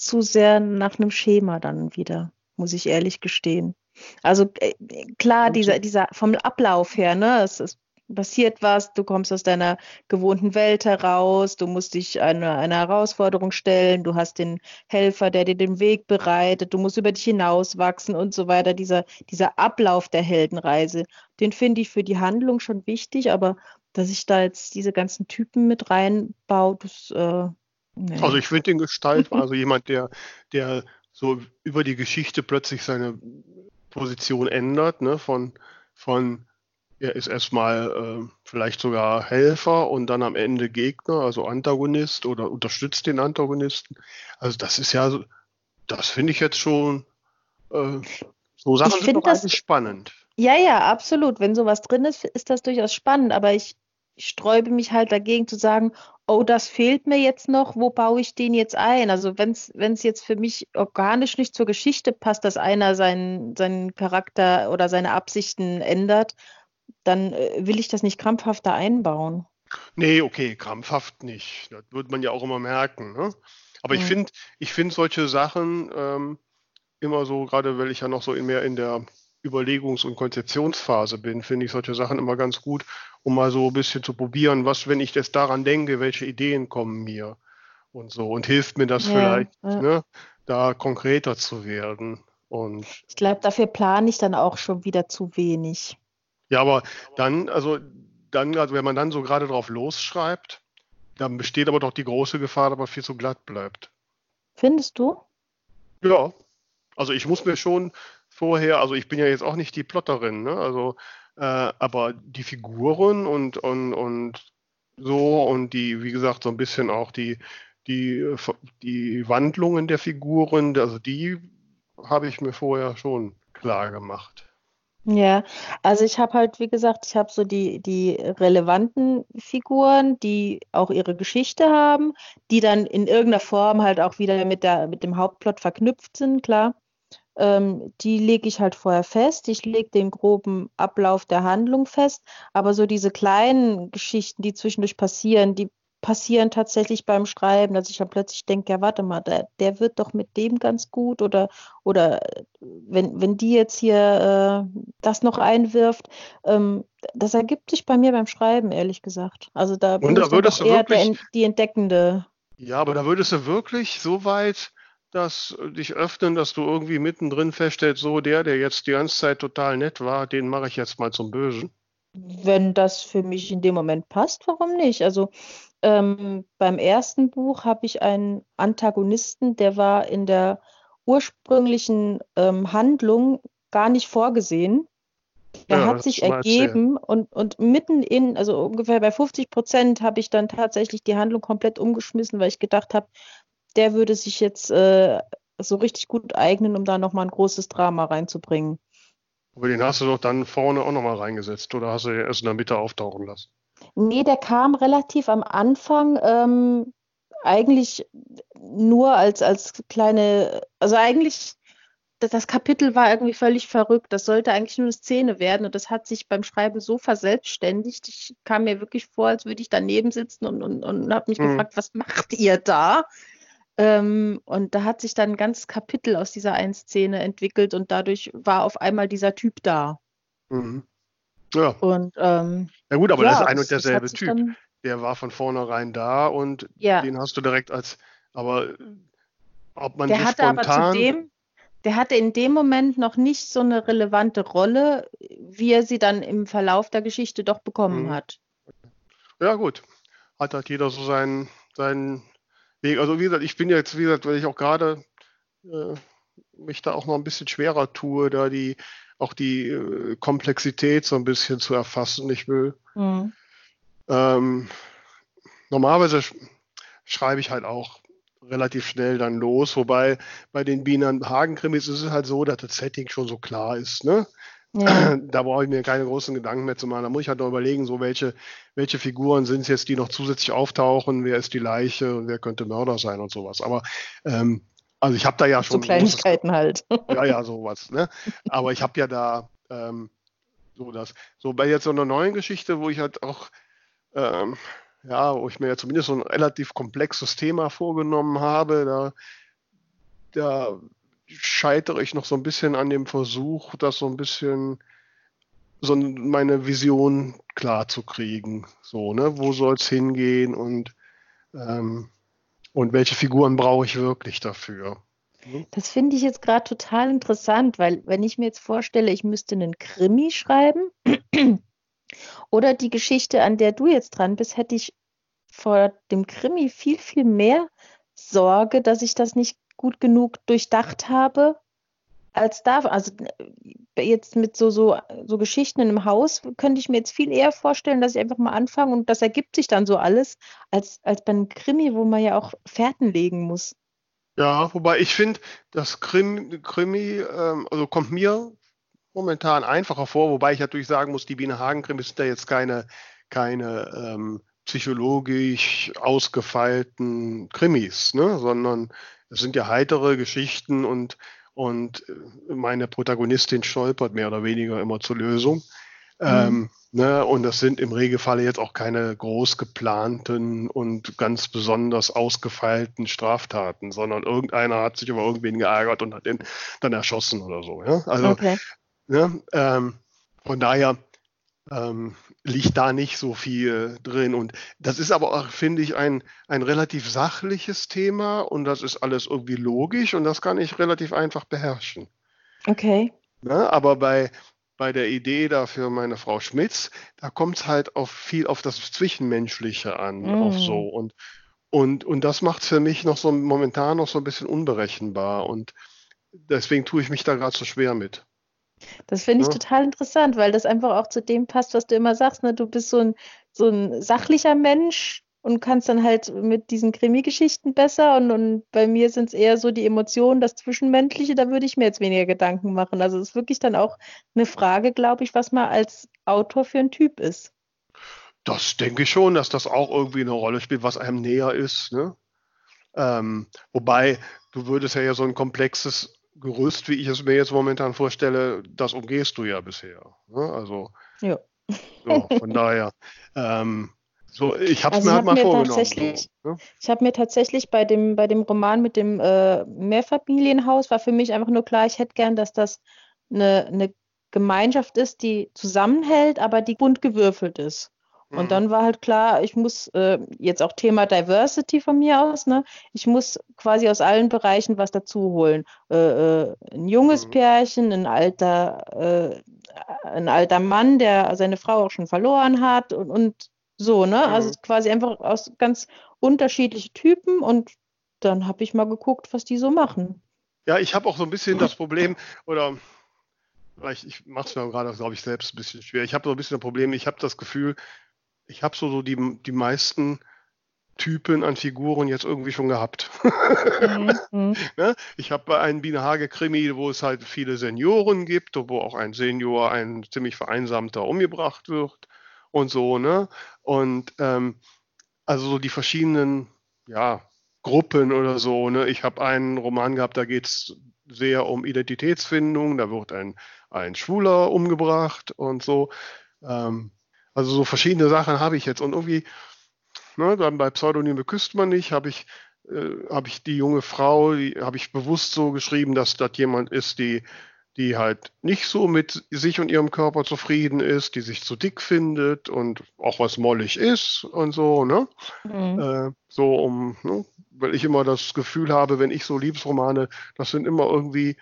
zu sehr nach einem Schema dann wieder, muss ich ehrlich gestehen. Also äh, klar, dieser, dieser vom Ablauf her, ne, es, es passiert was, du kommst aus deiner gewohnten Welt heraus, du musst dich einer eine Herausforderung stellen, du hast den Helfer, der dir den Weg bereitet, du musst über dich hinauswachsen und so weiter. Dieser, dieser Ablauf der Heldenreise, den finde ich für die Handlung schon wichtig, aber dass ich da jetzt diese ganzen Typen mit reinbaue, das äh, nee. Also ich finde den Gestalt, also jemand, der, der so über die Geschichte plötzlich seine Position ändert, ne? von, von er ist erstmal äh, vielleicht sogar Helfer und dann am Ende Gegner, also Antagonist oder unterstützt den Antagonisten. Also das ist ja, das finde ich jetzt schon, äh, so Sachen ich sind doch das, spannend. Ja, ja, absolut. Wenn sowas drin ist, ist das durchaus spannend, aber ich, sträube mich halt dagegen zu sagen, oh, das fehlt mir jetzt noch, wo baue ich den jetzt ein? Also wenn es jetzt für mich organisch nicht zur Geschichte passt, dass einer seinen, seinen Charakter oder seine Absichten ändert, dann äh, will ich das nicht krampfhaft da einbauen. Nee, okay, krampfhaft nicht. Das wird man ja auch immer merken. Ne? Aber ich finde ich find solche Sachen ähm, immer so, gerade weil ich ja noch so in mehr in der Überlegungs- und Konzeptionsphase bin, finde ich solche Sachen immer ganz gut, um mal so ein bisschen zu probieren, was, wenn ich das daran denke, welche Ideen kommen mir und so. Und hilft mir das ja, vielleicht, ja. Ne, da konkreter zu werden. Und ich glaube, dafür plane ich dann auch schon wieder zu wenig. Ja, aber dann, also dann, also wenn man dann so gerade drauf losschreibt, dann besteht aber doch die große Gefahr, dass man viel zu glatt bleibt. Findest du? Ja. Also ich muss mir schon vorher, also ich bin ja jetzt auch nicht die Plotterin, ne? Also, äh, aber die Figuren und, und, und so und die, wie gesagt, so ein bisschen auch die, die, die Wandlungen der Figuren, also die habe ich mir vorher schon klar gemacht. Ja, also ich habe halt, wie gesagt, ich habe so die, die relevanten Figuren, die auch ihre Geschichte haben, die dann in irgendeiner Form halt auch wieder mit, der, mit dem Hauptplot verknüpft sind, klar. Ähm, die lege ich halt vorher fest. Ich lege den groben Ablauf der Handlung fest. Aber so diese kleinen Geschichten, die zwischendurch passieren, die passieren tatsächlich beim Schreiben, dass ich dann plötzlich denke, ja, warte mal, der, der wird doch mit dem ganz gut oder, oder wenn, wenn die jetzt hier äh, das noch einwirft, ähm, das ergibt sich bei mir beim Schreiben, ehrlich gesagt. Also da bin da ich doch eher wirklich, die Entdeckende. Ja, aber da würdest du wirklich so weit das dich öffnen, dass du irgendwie mittendrin feststellst, so der, der jetzt die ganze Zeit total nett war, den mache ich jetzt mal zum Bösen? Wenn das für mich in dem Moment passt, warum nicht? Also ähm, beim ersten Buch habe ich einen Antagonisten, der war in der ursprünglichen ähm, Handlung gar nicht vorgesehen. Er ja, hat sich ergeben und, und mitten in, also ungefähr bei 50 Prozent habe ich dann tatsächlich die Handlung komplett umgeschmissen, weil ich gedacht habe, der würde sich jetzt äh, so richtig gut eignen, um da nochmal ein großes Drama reinzubringen. Aber den hast du doch dann vorne auch nochmal reingesetzt oder hast du den erst in der Mitte auftauchen lassen? Nee, der kam relativ am Anfang. Ähm, eigentlich nur als, als kleine, also eigentlich, das Kapitel war irgendwie völlig verrückt. Das sollte eigentlich nur eine Szene werden und das hat sich beim Schreiben so verselbstständigt. Ich kam mir wirklich vor, als würde ich daneben sitzen und, und, und habe mich mhm. gefragt, was macht ihr da? Ähm, und da hat sich dann ein ganzes Kapitel aus dieser einen Szene entwickelt und dadurch war auf einmal dieser Typ da. Mhm. Ja. Und, ähm, ja gut, aber ja, das ist ein und derselbe Typ. Der war von vornherein da und ja. den hast du direkt als, aber ob man der so hatte spontan... Aber zudem, der hatte in dem Moment noch nicht so eine relevante Rolle, wie er sie dann im Verlauf der Geschichte doch bekommen mhm. hat. Ja gut, hat halt jeder so seinen, seinen. Also wie gesagt, ich bin jetzt, wie gesagt, weil ich auch gerade äh, mich da auch noch ein bisschen schwerer tue, da die auch die äh, Komplexität so ein bisschen zu erfassen. Ich will mhm. ähm, normalerweise sch schreibe ich halt auch relativ schnell dann los, wobei bei den Bienen Hagen-Krimis ist es halt so, dass das Setting schon so klar ist. Ne? Ja. Da brauche ich mir keine großen Gedanken mehr zu machen. Da muss ich halt noch überlegen, so welche, welche Figuren sind es jetzt, die noch zusätzlich auftauchen, wer ist die Leiche und wer könnte Mörder sein und sowas. Aber ähm, also ich habe da ja schon. So Kleinigkeiten halt. Ja, ja, sowas. Ne? Aber ich habe ja da ähm, so das. So bei jetzt so einer neuen Geschichte, wo ich halt auch, ähm, ja, wo ich mir ja zumindest so ein relativ komplexes Thema vorgenommen habe, da, da scheitere ich noch so ein bisschen an dem Versuch, das so ein bisschen so meine Vision klar zu kriegen. So, ne, wo soll es hingehen und ähm, und welche Figuren brauche ich wirklich dafür. Hm? Das finde ich jetzt gerade total interessant, weil wenn ich mir jetzt vorstelle, ich müsste einen Krimi schreiben oder die Geschichte, an der du jetzt dran bist, hätte ich vor dem Krimi viel, viel mehr Sorge, dass ich das nicht gut genug durchdacht habe, als da. Also äh, jetzt mit so, so, so Geschichten in einem Haus könnte ich mir jetzt viel eher vorstellen, dass ich einfach mal anfange und das ergibt sich dann so alles, als, als bei einem Krimi, wo man ja auch Fährten legen muss. Ja, wobei ich finde, das Krimi, Krimi ähm, also kommt mir momentan einfacher vor, wobei ich natürlich sagen muss, die Biene Hagen-Krimis sind ja jetzt keine, keine ähm, psychologisch ausgefeilten Krimis, ne? sondern es sind ja heitere Geschichten und, und äh, meine Protagonistin stolpert mehr oder weniger immer zur Lösung. Mhm. Ähm, ne? Und das sind im Regelfall jetzt auch keine groß geplanten und ganz besonders ausgefeilten Straftaten, sondern irgendeiner hat sich über irgendwen geärgert und hat den dann erschossen oder so. Ja? Also, okay. ne? ähm, von daher ähm, liegt da nicht so viel drin. Und das ist aber auch, finde ich, ein, ein relativ sachliches Thema und das ist alles irgendwie logisch und das kann ich relativ einfach beherrschen. Okay. Ja, ne, aber bei, bei der Idee da für meine Frau Schmitz, da kommt es halt auf viel auf das Zwischenmenschliche an, mm. auf so. Und, und, und das macht es für mich noch so momentan noch so ein bisschen unberechenbar. Und deswegen tue ich mich da gerade so schwer mit. Das finde ich ja. total interessant, weil das einfach auch zu dem passt, was du immer sagst. Ne? Du bist so ein, so ein sachlicher Mensch und kannst dann halt mit diesen Krimi-Geschichten besser. Und, und bei mir sind es eher so die Emotionen, das Zwischenmenschliche, da würde ich mir jetzt weniger Gedanken machen. Also es ist wirklich dann auch eine Frage, glaube ich, was man als Autor für ein Typ ist. Das denke ich schon, dass das auch irgendwie eine Rolle spielt, was einem näher ist. Ne? Ähm, wobei, du würdest ja, ja so ein komplexes Gerüst, wie ich es mir jetzt momentan vorstelle, das umgehst du ja bisher. Ne? Also ja. So, von daher. Ähm, so, ich habe es also mir halt mal vorgenommen. So, ne? Ich habe mir tatsächlich bei dem, bei dem Roman mit dem äh, Mehrfamilienhaus, war für mich einfach nur klar, ich hätte gern, dass das eine, eine Gemeinschaft ist, die zusammenhält, aber die bunt gewürfelt ist. Und mhm. dann war halt klar, ich muss äh, jetzt auch Thema Diversity von mir aus, ne? Ich muss quasi aus allen Bereichen was dazu holen. Äh, äh, ein junges mhm. Pärchen, ein alter, äh, ein alter Mann, der seine Frau auch schon verloren hat und, und so, ne? Also mhm. Also quasi einfach aus ganz unterschiedlichen Typen und dann habe ich mal geguckt, was die so machen. Ja, ich habe auch so ein bisschen das Problem, oder ich, ich mache es mir gerade, glaube ich, selbst ein bisschen schwer. Ich habe so ein bisschen das Problem, ich habe das Gefühl, ich habe so, so die, die meisten Typen an Figuren jetzt irgendwie schon gehabt. Mhm. mhm. ne? Ich habe bei einem Biene Hage Krimi, wo es halt viele Senioren gibt, wo auch ein Senior, ein ziemlich vereinsamter umgebracht wird und so, ne? Und ähm, also so die verschiedenen, ja, Gruppen oder so, ne? Ich habe einen Roman gehabt, da geht es sehr um Identitätsfindung, da wird ein, ein Schwuler umgebracht und so. Ähm, also so verschiedene Sachen habe ich jetzt. Und irgendwie, ne, dann bei Pseudonyme küsst man nicht, habe ich, äh, habe ich die junge Frau, die habe ich bewusst so geschrieben, dass das jemand ist, die, die halt nicht so mit sich und ihrem Körper zufrieden ist, die sich zu dick findet und auch was mollig ist und so, ne? Mhm. Äh, so um, ne? weil ich immer das Gefühl habe, wenn ich so Liebesromane, das sind immer irgendwie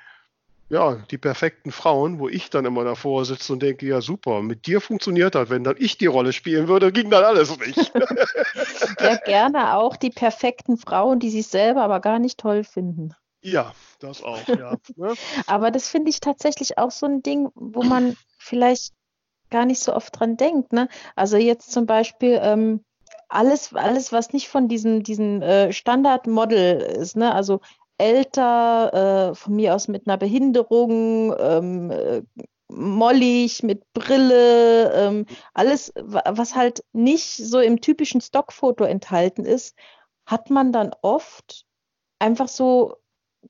ja, die perfekten Frauen, wo ich dann immer davor sitze und denke, ja super, mit dir funktioniert das. Wenn dann ich die Rolle spielen würde, ging dann alles nicht. ja, gerne auch die perfekten Frauen, die sich selber aber gar nicht toll finden. Ja, das auch, ja. Ne? aber das finde ich tatsächlich auch so ein Ding, wo man vielleicht gar nicht so oft dran denkt. Ne? Also jetzt zum Beispiel ähm, alles, alles, was nicht von diesem, diesem äh, Standardmodel ist, ne? Also älter, äh, von mir aus mit einer Behinderung, ähm, äh, mollig, mit Brille, ähm, alles, was halt nicht so im typischen Stockfoto enthalten ist, hat man dann oft einfach so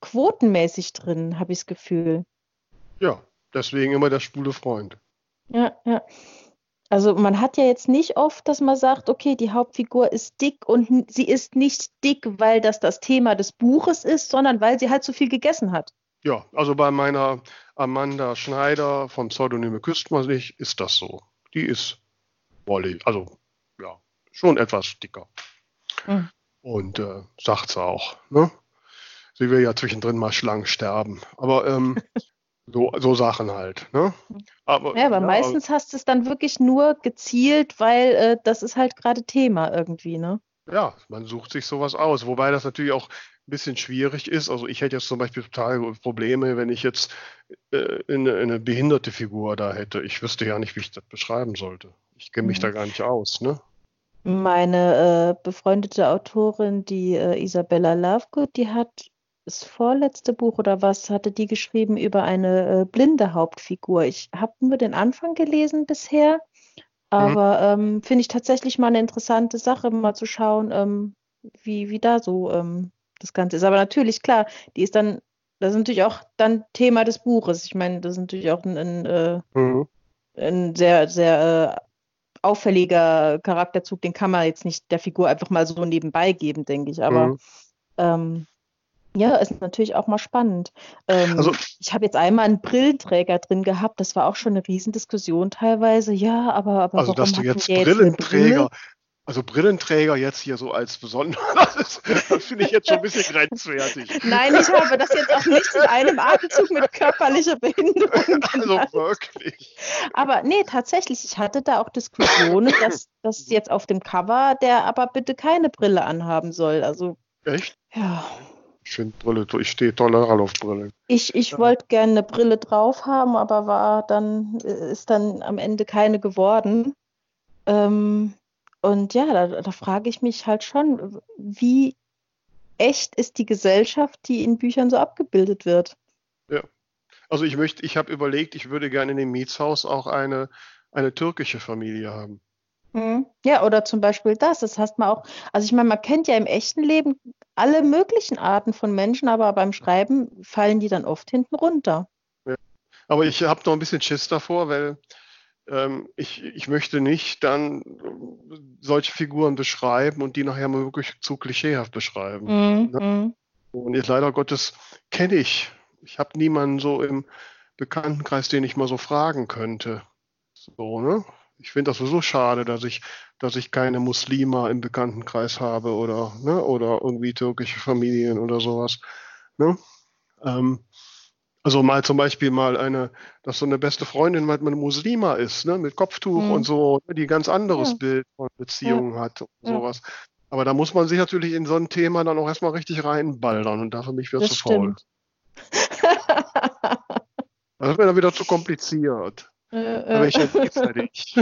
quotenmäßig drin, habe ich das Gefühl. Ja, deswegen immer der spule Freund. Ja, ja. Also man hat ja jetzt nicht oft, dass man sagt, okay, die Hauptfigur ist dick und sie ist nicht dick, weil das das Thema des Buches ist, sondern weil sie halt so viel gegessen hat. Ja, also bei meiner Amanda Schneider vom Pseudonyme Küsst man nicht, ist das so. Die ist Wolli, also ja, schon etwas dicker. Mhm. Und äh, sagt sie auch. Ne? Sie will ja zwischendrin mal Schlangen sterben. Aber ähm, So, so Sachen halt. Ne? Aber, ja, aber ja, meistens hast du es dann wirklich nur gezielt, weil äh, das ist halt gerade Thema irgendwie, ne? Ja, man sucht sich sowas aus. Wobei das natürlich auch ein bisschen schwierig ist. Also ich hätte jetzt zum Beispiel total Probleme, wenn ich jetzt äh, eine, eine, behinderte Figur da hätte. Ich wüsste ja nicht, wie ich das beschreiben sollte. Ich kenne mich mhm. da gar nicht aus, ne? Meine äh, befreundete Autorin, die äh, Isabella Lovegood, die hat das vorletzte Buch oder was hatte die geschrieben über eine äh, blinde Hauptfigur. Ich habe nur den Anfang gelesen bisher Aber ähm, finde ich tatsächlich mal eine interessante Sache, mal zu schauen, ähm, wie, wie da so ähm, das Ganze ist. Aber natürlich, klar, die ist dann, das ist natürlich auch dann Thema des Buches. Ich meine, das ist natürlich auch ein, ein, äh, Mhm. ein sehr, sehr äh, auffälliger Charakterzug, den kann man jetzt nicht der Figur einfach mal so nebenbei geben, denke ich. Aber Mhm. Ja, ist natürlich auch mal spannend. Ähm, Also- ich habe jetzt einmal einen Brillenträger drin gehabt, das war auch schon eine Riesendiskussion teilweise. Ja, aber, aber Also, warum dass du jetzt Brillenträger, Brille? also Brillenträger jetzt hier so als besonders, das, das finde ich jetzt schon ein bisschen grenzwertig. Nein, ich habe das jetzt auch nicht in einem Atemzug mit körperlicher Behinderung Also genannt. wirklich. Aber nee, tatsächlich, ich hatte da auch Diskussionen, dass, dass jetzt auf dem Cover der aber bitte keine Brille anhaben soll. Also, Echt? ja. Ich finde Brille, ich stehe total auf Brille. Ich, ich Ja. wollte gerne eine Brille drauf haben, aber war dann, ist dann am Ende keine geworden. Ähm, und ja, da, da frage ich mich halt schon, wie echt ist die Gesellschaft, die in Büchern so abgebildet wird? Also ich möchte, ich habe überlegt, ich würde gerne in dem Mietshaus auch eine, eine türkische Familie haben. Mhm. Ja, oder zum Beispiel das. Das heißt man auch, also ich meine, man kennt ja im echten Leben alle möglichen Arten von Menschen, aber beim Schreiben fallen die dann oft hinten runter. Aber ich habe noch ein bisschen Schiss davor, weil ähm, ich, ich möchte nicht dann äh, solche Figuren beschreiben und die nachher mal wirklich zu klischeehaft beschreiben. Mhm. Ne? Mhm. Und jetzt leider Gottes kenne ich. Ich habe niemanden so im Bekanntenkreis, den ich mal so fragen könnte. So, ne? Ich finde das so schade, dass ich, dass ich keine Muslime im Bekanntenkreis habe oder, ne, oder irgendwie türkische Familien oder sowas. Ne? Ähm, also mal zum Beispiel mal eine, dass so eine beste Freundin mal eine Muslima ist, ne, mit Kopftuch Mhm. und so, die ganz anderes Ja. Bild von Beziehungen hat und Ja. sowas. Aber da muss man sich natürlich in so ein Thema dann auch erstmal richtig reinballern und dafür mich wird Das zu faul. Das ist mir dann wieder zu kompliziert. Äh, Da äh. ich ja eh fertig.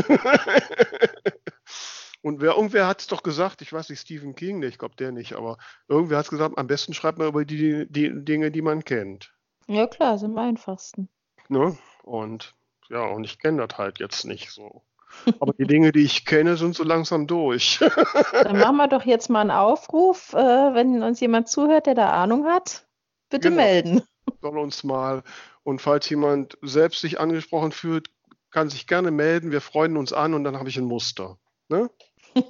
Und wer, irgendwer hat es doch gesagt, ich weiß nicht, Stephen King, ich glaube der nicht, aber irgendwer hat es gesagt, am besten schreibt man über die, die Dinge, die man kennt. Ja, klar, ist am einfachsten. Ne? Und ja, und ich kenne das halt jetzt nicht so. Aber die Dinge, die ich kenne, sind so langsam durch. Dann machen wir doch jetzt mal einen Aufruf, äh, wenn uns jemand zuhört, der da Ahnung hat, bitte Genau. melden. Soll uns mal. Und falls jemand selbst sich angesprochen fühlt, kann sich gerne melden. Wir freuen uns an und dann habe ich ein Muster. Ne?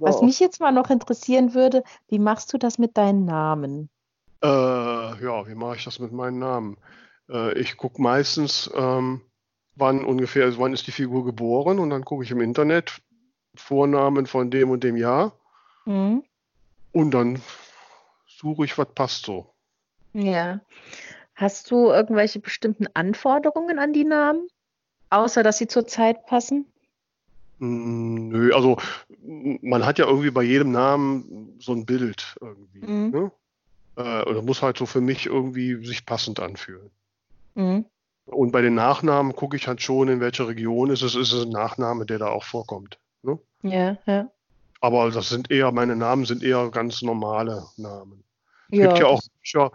Was Genau. mich jetzt mal noch interessieren würde, wie machst du das mit deinen Namen? Äh, ja, wie mache ich das mit meinen Namen? Äh, ich gucke meistens, ähm, wann ungefähr, also wann ist die Figur geboren und dann gucke ich im Internet Vornamen von dem und dem Jahr Mhm. und dann suche ich, was passt so. Ja. Hast du irgendwelche bestimmten Anforderungen an die Namen? Außer dass sie zur Zeit passen? Mm, Nö, also man hat ja irgendwie bei jedem Namen so ein Bild irgendwie. Mhm. Ne? Äh, oder muss halt so für mich irgendwie sich passend anfühlen. Mhm. Und bei den Nachnamen gucke ich halt schon, in welcher Region ist es, ist es ein Nachname, der da auch vorkommt. Ne? Ja, ja. Aber das sind eher, meine Namen sind eher ganz normale Namen. Es Ja, gibt ja auch Bücher,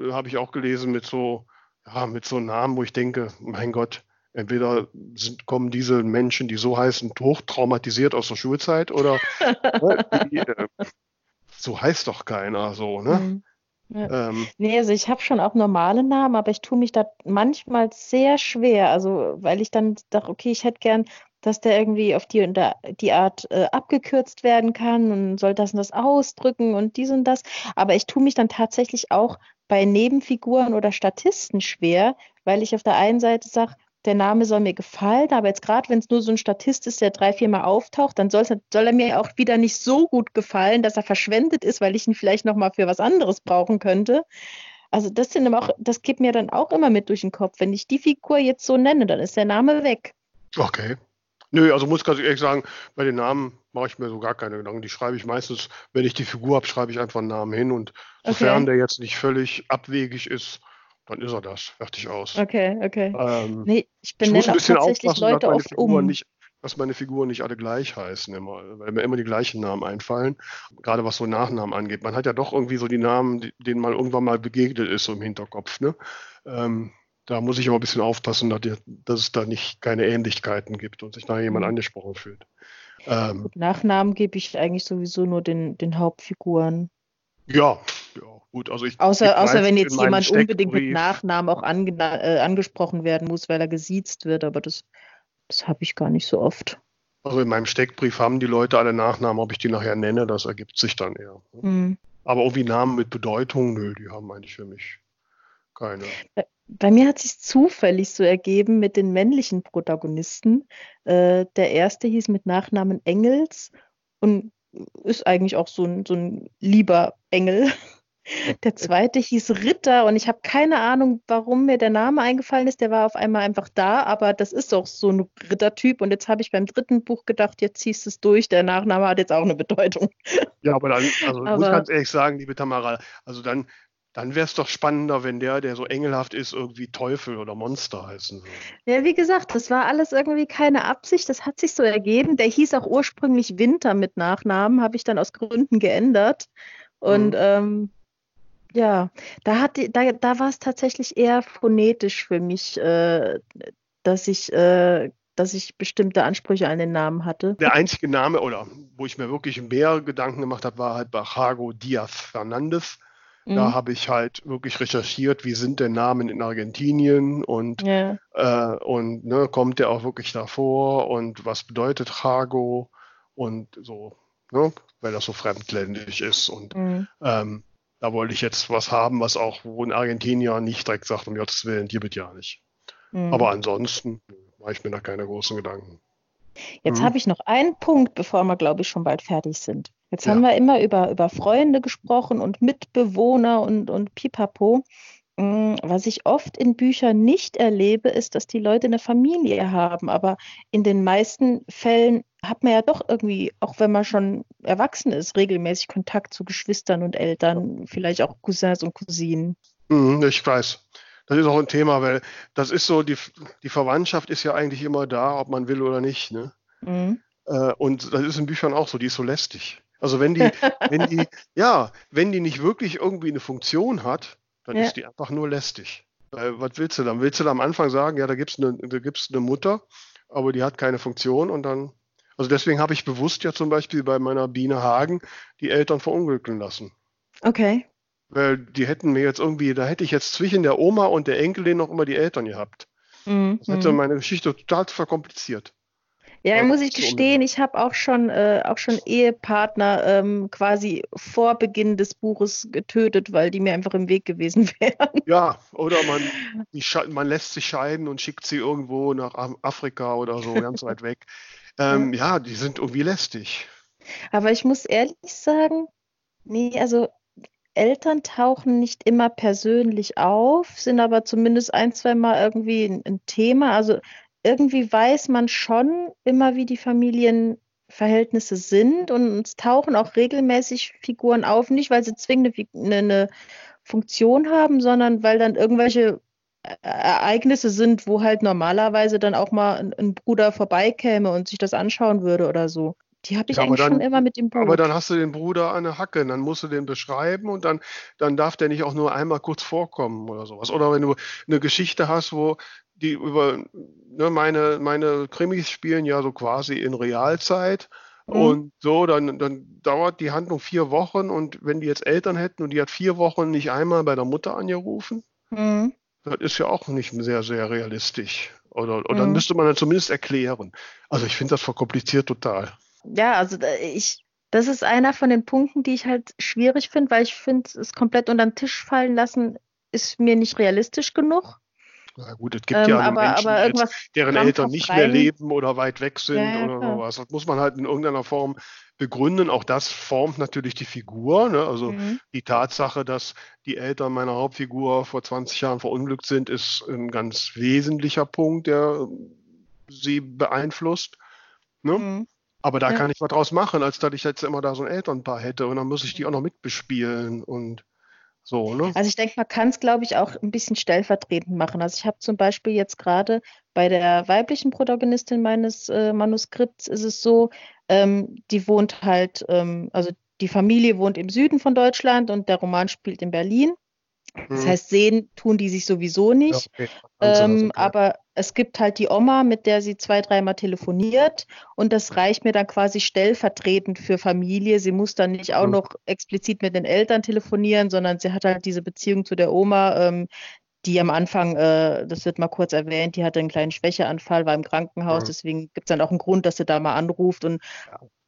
äh, habe ich auch gelesen, mit so, ja, mit so Namen, wo ich denke, mein Gott, entweder sind, kommen diese Menschen, die so heißen, hochtraumatisiert aus der Schulzeit oder ne, die, äh, so heißt doch keiner so, ne? Mhm. Ja. Ähm, Nee, also ich habe schon auch normale Namen, aber ich tue mich da manchmal sehr schwer. Also, weil ich dann dachte, okay, ich hätte gern, dass der irgendwie auf die und da, die Art äh, abgekürzt werden kann und soll das und das ausdrücken und dies und das. Aber ich tue mich dann tatsächlich auch bei Nebenfiguren oder Statisten schwer, weil ich auf der einen Seite sage, der Name soll mir gefallen, aber jetzt gerade, wenn es nur so ein Statist ist, der drei, viermal auftaucht, dann soll er mir auch wieder nicht so gut gefallen, dass er verschwendet ist, weil ich ihn vielleicht nochmal für was anderes brauchen könnte. Also das sind auch, das geht mir dann auch immer mit durch den Kopf. Wenn ich die Figur jetzt so nenne, dann ist der Name weg. okay. Nö, also muss ganz ehrlich sagen, bei den Namen mache ich mir so gar keine Gedanken. Die schreibe ich meistens, wenn ich die Figur habe, schreibe ich einfach einen Namen hin und sofern Okay. der jetzt nicht völlig abwegig ist, dann ist er das. Fertig aus. Okay, okay. Ähm, Nee, ich Ich muss benenne ein auch tatsächlich aufpassen, Leute meine oft Figuren um. nicht, dass meine Figuren nicht alle gleich heißen immer, weil mir immer die gleichen Namen einfallen, gerade was so Nachnamen angeht. Man hat ja doch irgendwie so die Namen, denen man irgendwann mal begegnet ist, so im Hinterkopf, ne? Ähm, da muss ich immer ein bisschen aufpassen, dass, es da nicht keine Ähnlichkeiten gibt und sich da jemand mhm. angesprochen fühlt. Ähm, Nachnamen gebe ich eigentlich sowieso nur den, den Hauptfiguren. Ja, ja, gut. Also ich, außer, außer wenn jetzt jemand unbedingt mit Nachnamen auch ange, äh, angesprochen werden muss, weil er gesiezt wird, aber das, das habe ich gar nicht so oft. Also in meinem Steckbrief haben die Leute alle Nachnamen, ob ich die nachher nenne, das ergibt sich dann eher. Mhm. Aber irgendwie Namen mit Bedeutung, nö, die haben eigentlich für mich keine. Bei, mir hat sich zufällig so ergeben mit den männlichen Protagonisten. Äh, der erste hieß mit Nachnamen Engels und ist eigentlich auch so ein, so ein lieber Engel. Der zweite hieß Ritter und ich habe keine Ahnung, warum mir der Name eingefallen ist. Der war auf einmal einfach da, aber das ist auch so ein Rittertyp. Und jetzt habe ich beim dritten Buch gedacht, jetzt ziehst du es durch. Der Nachname hat jetzt auch eine Bedeutung. Ja, aber dann, also aber, ich muss ganz ehrlich sagen, liebe Tamara, also dann, dann wäre es doch spannender, wenn der, der so engelhaft ist, irgendwie Teufel oder Monster heißen würde. Ja, wie gesagt, das war alles irgendwie keine Absicht. Das hat sich so ergeben. Der hieß auch ursprünglich Winter mit Nachnamen, habe ich dann aus Gründen geändert. Und mhm. ähm, ja, da, hat die, da, da war es tatsächlich eher phonetisch für mich, äh, dass ich äh, dass ich bestimmte Ansprüche an den Namen hatte. Der einzige Name, oder wo ich mir wirklich mehr Gedanken gemacht habe, war halt Bajago Diaz Fernandez. Mhm. Da habe ich halt wirklich recherchiert, wie sind denn Namen in Argentinien und, ja. äh, und ne, kommt der auch wirklich davor und was bedeutet Jago und so, ne, weil das so fremdländisch ist. Und mhm. ähm, da wollte ich jetzt was haben, was auch, wo ein Argentinier nicht direkt sagt, um Gottes Willen, hier bitte ja nicht. Mhm. Aber ansonsten mache ich mir da keine großen Gedanken. Jetzt mhm. habe ich noch einen Punkt, bevor wir, glaube ich, schon bald fertig sind. Jetzt ja. haben wir immer über, über Freunde gesprochen und Mitbewohner und, und Pipapo. Mm, was ich oft in Büchern nicht erlebe, ist, dass die Leute eine Familie haben. Aber in den meisten Fällen hat man ja doch irgendwie, auch wenn man schon erwachsen ist, regelmäßig Kontakt zu Geschwistern und Eltern, vielleicht auch Cousins und Cousinen. Mhm, ich weiß. Das ist auch ein Thema, weil das ist so, die, die Verwandtschaft ist ja eigentlich immer da, ob man will oder nicht. Ne? Mhm. Äh, und das ist in Büchern auch so, die ist so lästig. Also wenn die, wenn die, ja, wenn die nicht wirklich irgendwie eine Funktion hat, dann ja. ist die einfach nur lästig. Weil, was willst du dann? Willst du da am Anfang sagen, ja, da gibt es eine, eine Mutter, aber die hat keine Funktion und dann also deswegen habe ich bewusst ja zum Beispiel bei meiner Biene Hagen die Eltern verunglücken lassen. Okay. Weil die hätten mir jetzt irgendwie, da hätte ich jetzt zwischen der Oma und der Enkelin noch immer die Eltern gehabt. Mhm. Das hätte mhm. meine Geschichte total verkompliziert. Ja, da muss ich gestehen, ich habe auch schon äh, auch schon Ehepartner ähm, quasi vor Beginn des Buches getötet, weil die mir einfach im Weg gewesen wären. Ja, oder man, man lässt sich scheiden und schickt sie irgendwo nach Afrika oder so ganz weit weg. Ähm, ja. die sind irgendwie lästig. Aber ich muss ehrlich sagen, nee, also Eltern tauchen nicht immer persönlich auf, sind aber zumindest ein, zwei Mal irgendwie ein, ein, Thema. Also irgendwie weiß man schon immer, wie die Familienverhältnisse sind und es tauchen auch regelmäßig Figuren auf, nicht weil sie zwingend eine, eine Funktion haben, sondern weil dann irgendwelche Ereignisse sind, wo halt normalerweise dann auch mal ein, ein Bruder vorbeikäme und sich das anschauen würde oder so. Die habe ich ja, eigentlich dann, schon immer mit dem Buch. Aber dann hast du den Bruder an der Hacke, dann musst du den beschreiben und dann, dann darf der nicht auch nur einmal kurz vorkommen oder sowas. Oder wenn du eine Geschichte hast, wo die über ne, meine, meine Krimis spielen ja so quasi in Realzeit. Mhm. Und so, dann, dann dauert die Handlung vier Wochen und wenn die jetzt Eltern hätten und die hat vier Wochen nicht einmal bei der Mutter angerufen, mhm. Das ist ja auch nicht sehr, sehr realistisch. Oder, oder mhm. dann müsste man dann zumindest erklären. Also ich finde das verkompliziert total. Ja, also ich, das ist einer von den Punkten, die ich halt schwierig finde, weil ich finde, es komplett unter den Tisch fallen lassen, ist mir nicht realistisch genug. Na gut, es gibt ähm, ja aber, Menschen, aber deren Eltern nicht mehr leben oder weit weg sind ja, oder sowas. Das muss man halt in irgendeiner Form begründen. Auch das formt natürlich die Figur. Ne? Also mhm. die Tatsache, dass die Eltern meiner Hauptfigur vor 20 Jahren verunglückt sind, ist ein ganz wesentlicher Punkt, der sie beeinflusst. Ne? Mhm. Aber da ja. kann ich was draus machen, als dass ich jetzt immer da so ein Elternpaar hätte und dann muss ich die auch noch mitbespielen und so, ne? Also ich denke, man kann es, glaube ich, auch ein bisschen stellvertretend machen. Also ich habe zum Beispiel jetzt gerade bei der weiblichen Protagonistin meines äh, Manuskripts ist es so, ähm, die wohnt halt, ähm, also die Familie wohnt im Süden von Deutschland und der Roman spielt in Berlin. Das Mhm. heißt, sehen tun die sich sowieso nicht. okay. Ähm, aber es gibt halt die Oma, mit der sie zwei, dreimal telefoniert und das reicht mir dann quasi stellvertretend für Familie. Sie muss dann nicht auch Mhm. noch explizit mit den Eltern telefonieren, sondern sie hat halt diese Beziehung zu der Oma, ähm, die am Anfang, äh, das wird mal kurz erwähnt, die hatte einen kleinen Schwächeanfall, war im Krankenhaus, Mhm. deswegen gibt es dann auch einen Grund, dass sie da mal anruft und.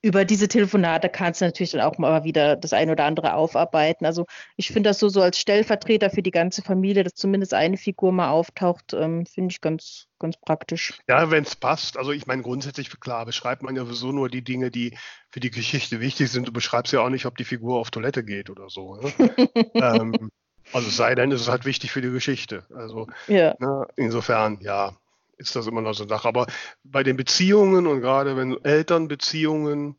Über diese Telefonate kannst du natürlich dann auch mal wieder das eine oder andere aufarbeiten. Also ich finde das so, so als Stellvertreter für die ganze Familie, dass zumindest eine Figur mal auftaucht, ähm, finde ich ganz, ganz praktisch. Ja, wenn es passt. Also ich meine, grundsätzlich, klar, beschreibt man ja sowieso nur die Dinge, die für die Geschichte wichtig sind. Du beschreibst ja auch nicht, ob die Figur auf Toilette geht oder so. Ne? ähm, also es sei denn, es ist halt wichtig für die Geschichte. Also Ja, ne, insofern, ja, ist das immer noch so eine Sache. Aber bei den Beziehungen und gerade wenn Elternbeziehungen,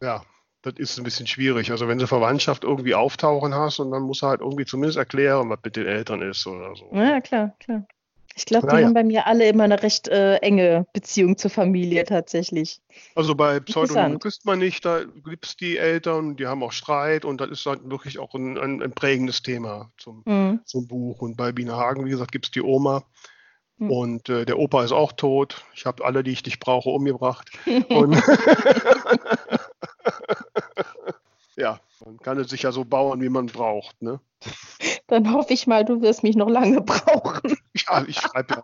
ja, das ist ein bisschen schwierig. Also wenn du Verwandtschaft irgendwie auftauchen hast und dann musst du halt irgendwie zumindest erklären, was mit den Eltern ist oder so. ja klar, klar. Ich glaube, die Naja. haben bei mir alle immer eine recht äh, enge Beziehung zur Familie tatsächlich. Also bei Interessant. küsst man nicht, da gibt es die Eltern, die haben auch Streit und das ist halt wirklich auch ein, ein, ein prägendes Thema zum, Mhm. zum Buch. Und bei Biene Hagen, wie gesagt, gibt es die Oma Hm. und äh, der Opa ist auch tot. Ich habe alle, die ich nicht brauche, umgebracht. Und ja, man kann es sich ja so bauen, wie man braucht. Ne? Dann hoffe ich mal, du wirst mich noch lange brauchen. Ja, ich schreibe ja,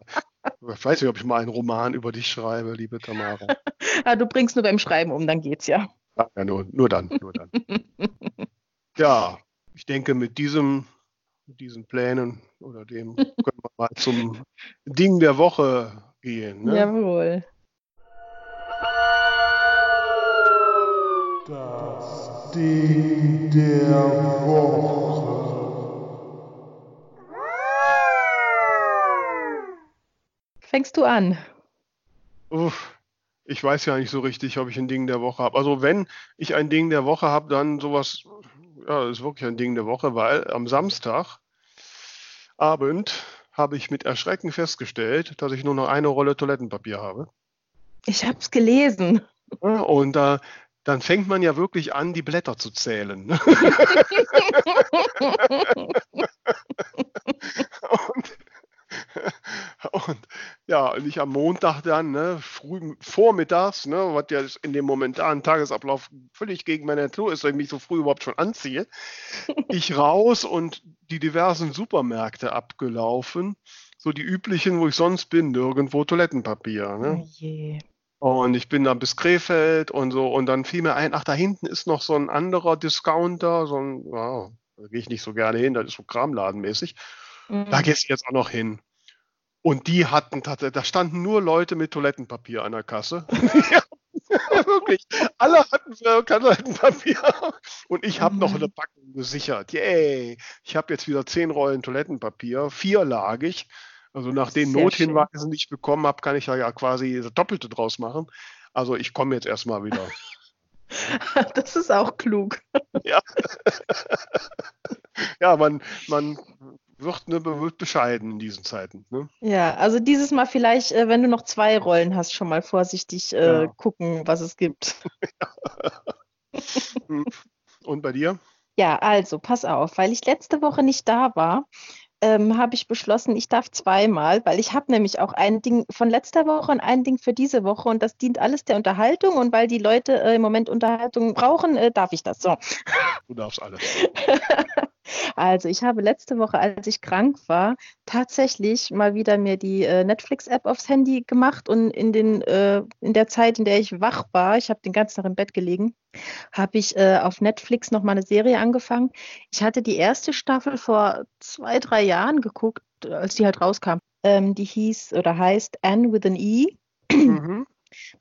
ich weiß nicht, ob ich mal einen Roman über dich schreibe, liebe Tamara. Ah, du bringst nur beim Schreiben um, dann geht's ja. Ja, nur, nur dann, nur dann. Ja, ich denke, mit diesem, diesen Plänen oder dem können wir mal zum Ding der Woche gehen. Ne? Jawohl. Das Ding der Woche. Fängst du an? Uff, ich weiß ja nicht so richtig, ob ich ein Ding der Woche habe. Also wenn ich ein Ding der Woche habe, dann sowas, ja, ist wirklich ein Ding der Woche, weil am Samstagabend habe ich mit Erschrecken festgestellt, dass ich nur noch eine Rolle Toilettenpapier habe. Ich hab's gelesen. Ja, Und äh, dann fängt man ja wirklich an, die Blätter zu zählen. und, und ja, und ich am Montag dann, ne, früh vormittags, ne, was ja in dem momentanen Tagesablauf völlig gegen meine Natur ist, weil ich mich so früh überhaupt schon anziehe, ich raus und die diversen Supermärkte abgelaufen, so die üblichen, wo ich sonst bin, nirgendwo Toilettenpapier. Ne? Oh. Und ich bin dann bis Krefeld und so. Und dann fiel mir ein, ach, da hinten ist noch so ein anderer Discounter, so ein, ja, da gehe ich nicht so gerne hin, das ist so Kramladenmäßig. Mhm. Da gehst du jetzt auch noch hin. Und die hatten tatsächlich, da standen nur Leute mit Toilettenpapier an der Kasse. ja, wirklich. Alle hatten Toilettenpapier. Und ich habe noch Mhm. eine Packung gesichert. Yay! Ich habe jetzt wieder zehn Rollen Toilettenpapier, vierlagig. Also nach den Nothinweisen, die ich bekommen habe, kann ich ja, ja quasi das Doppelte draus machen. Also ich komme jetzt erstmal wieder. Das ist auch klug. Ja, man, man wird, ne, wird bescheiden in diesen Zeiten. Ne? Ja, also dieses Mal vielleicht, äh, wenn du noch zwei Rollen hast, schon mal vorsichtig äh, Ja. gucken, was es gibt. Und bei dir? Ja, also pass auf, weil ich letzte Woche nicht da war, ähm, habe ich beschlossen, ich darf zweimal, weil ich habe nämlich auch ein Ding von letzter Woche und ein Ding für diese Woche und das dient alles der Unterhaltung und weil die Leute äh, im Moment Unterhaltung brauchen, äh, darf ich das so. Du darfst alles. Also ich habe letzte Woche, als ich krank war, tatsächlich mal wieder mir die äh, Netflix-App aufs Handy gemacht und in, den, äh, in der Zeit, in der ich wach war, ich habe den ganzen Tag im Bett gelegen, habe ich äh, auf Netflix noch mal eine Serie angefangen. Ich hatte die erste Staffel vor zwei, drei Jahren geguckt, als die halt rauskam. Ähm, die hieß oder heißt Anne with an E. Mhm.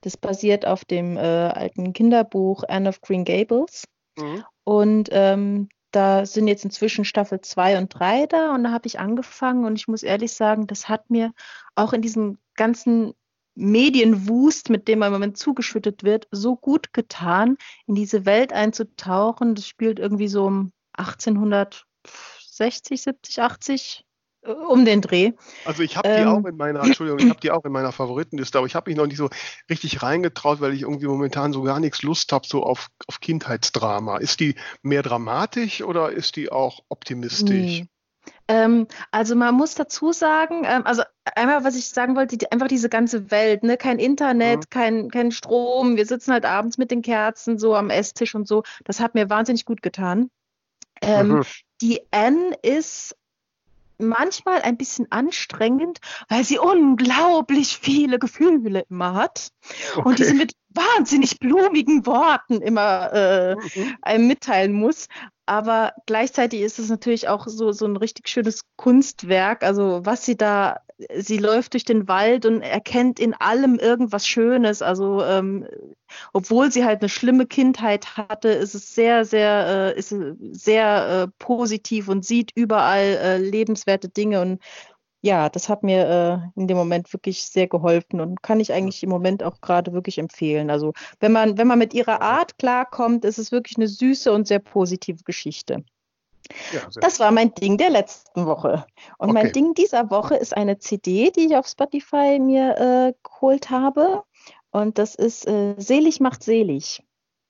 Das basiert auf dem äh, alten Kinderbuch Anne of Green Gables. Mhm. Und ähm, da sind jetzt inzwischen Staffel 2 und 3 da und da habe ich angefangen und ich muss ehrlich sagen, das hat mir auch in diesem ganzen Medienwust, mit dem man im Moment zugeschüttet wird, so gut getan, in diese Welt einzutauchen. Das spielt irgendwie so um 1860, 70, 80 äh, um den Dreh. Also ich habe die Ähm. auch in meiner, Entschuldigung, ich habe die auch in meiner Favoritenliste, aber ich habe mich noch nicht so richtig reingetraut, weil ich irgendwie momentan so gar nichts Lust habe, so auf, auf Kindheitsdrama. Ist die mehr dramatisch oder ist die auch optimistisch? Nee. Ähm, also man muss dazu sagen, ähm, also einmal, was ich sagen wollte, die, einfach diese ganze Welt, ne? Kein Internet, mhm. kein, kein Strom, wir sitzen halt abends mit den Kerzen so am Esstisch und so. Das hat mir wahnsinnig gut getan. Ähm, mhm. Die N ist manchmal ein bisschen anstrengend, weil sie unglaublich viele Gefühle immer hat okay. und diese mit wahnsinnig blumigen Worten immer äh, mhm. einem mitteilen muss. Aber gleichzeitig ist es natürlich auch so, so ein richtig schönes Kunstwerk. Also was sie da, sie läuft durch den Wald und erkennt in allem irgendwas Schönes. Also ähm, obwohl sie halt eine schlimme Kindheit hatte, ist es sehr, sehr, äh, ist sehr äh, positiv und sieht überall äh, lebenswerte Dinge und ja, das hat mir äh, in dem Moment wirklich sehr geholfen und kann ich eigentlich im Moment auch gerade wirklich empfehlen. Also wenn man, wenn man mit ihrer Art klarkommt, ist es wirklich eine süße und sehr positive Geschichte. Ja, das war mein Ding der letzten Woche. Und okay. mein Ding dieser Woche ist eine CD, die ich auf Spotify mir äh, geholt habe. Und das ist äh, Selig macht selig.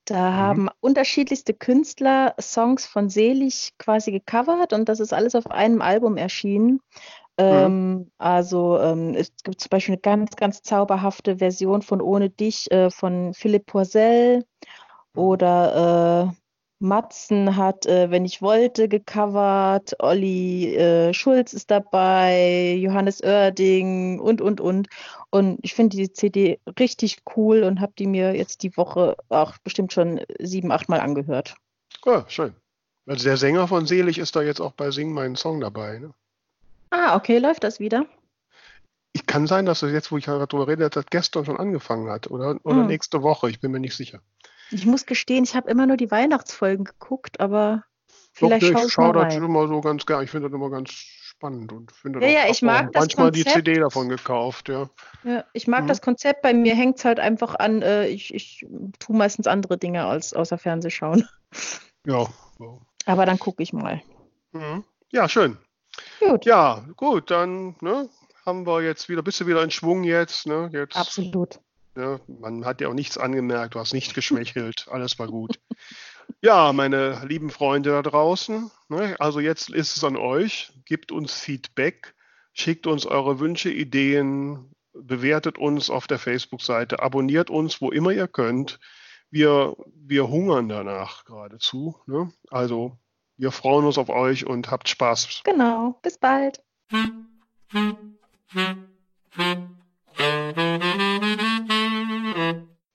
Da mhm. haben unterschiedlichste Künstler Songs von Selig quasi gecovert und das ist alles auf einem Album erschienen. Mhm. Ähm, also ähm, es gibt zum Beispiel eine ganz, ganz zauberhafte Version von Ohne dich äh, von Philipp Poisel mhm. oder äh, Matzen hat äh, Wenn ich wollte gecovert, Olli äh, Schulz ist dabei, Johannes Oerding und, und, und. Und ich finde die CD richtig cool und habe die mir jetzt die Woche auch bestimmt schon sieben, acht Mal angehört. Ja, schön. Also der Sänger von Selig ist da jetzt auch bei Sing meinen Song dabei. Ne? Ah, okay, läuft das wieder? Ich kann sein, dass es jetzt, wo ich darüber rede, dass das gestern schon angefangen hat oder, oder hm. nächste Woche. Ich bin mir nicht sicher. Ich muss gestehen, ich habe immer nur die Weihnachtsfolgen geguckt, aber vielleicht Doch, nee, ich schaue das immer so ganz gerne. Ich finde das immer ganz spannend und finde ja, ja, ich mag das manchmal Konzept. die CD davon gekauft, ja. Ja, ich mag mhm. das Konzept. Bei mir hängt es halt einfach an. Äh, ich, ich tue meistens andere Dinge als außer Fernsehschauen. Ja. Aber dann gucke ich mal. Mhm. Ja, schön. Gut. Ja, gut, dann ne, haben wir jetzt wieder, bist du wieder in Schwung jetzt, ne? Jetzt, Absolut. Ja, man hat ja auch nichts angemerkt, du hast nicht geschwächelt, alles war gut. ja, meine lieben Freunde da draußen, ne, also jetzt ist es an euch, gebt uns Feedback, schickt uns eure Wünsche, Ideen, bewertet uns auf der Facebook-Seite, abonniert uns, wo immer ihr könnt. Wir, wir hungern danach geradezu. Ne? Also wir freuen uns auf euch und habt Spaß. Genau, bis bald.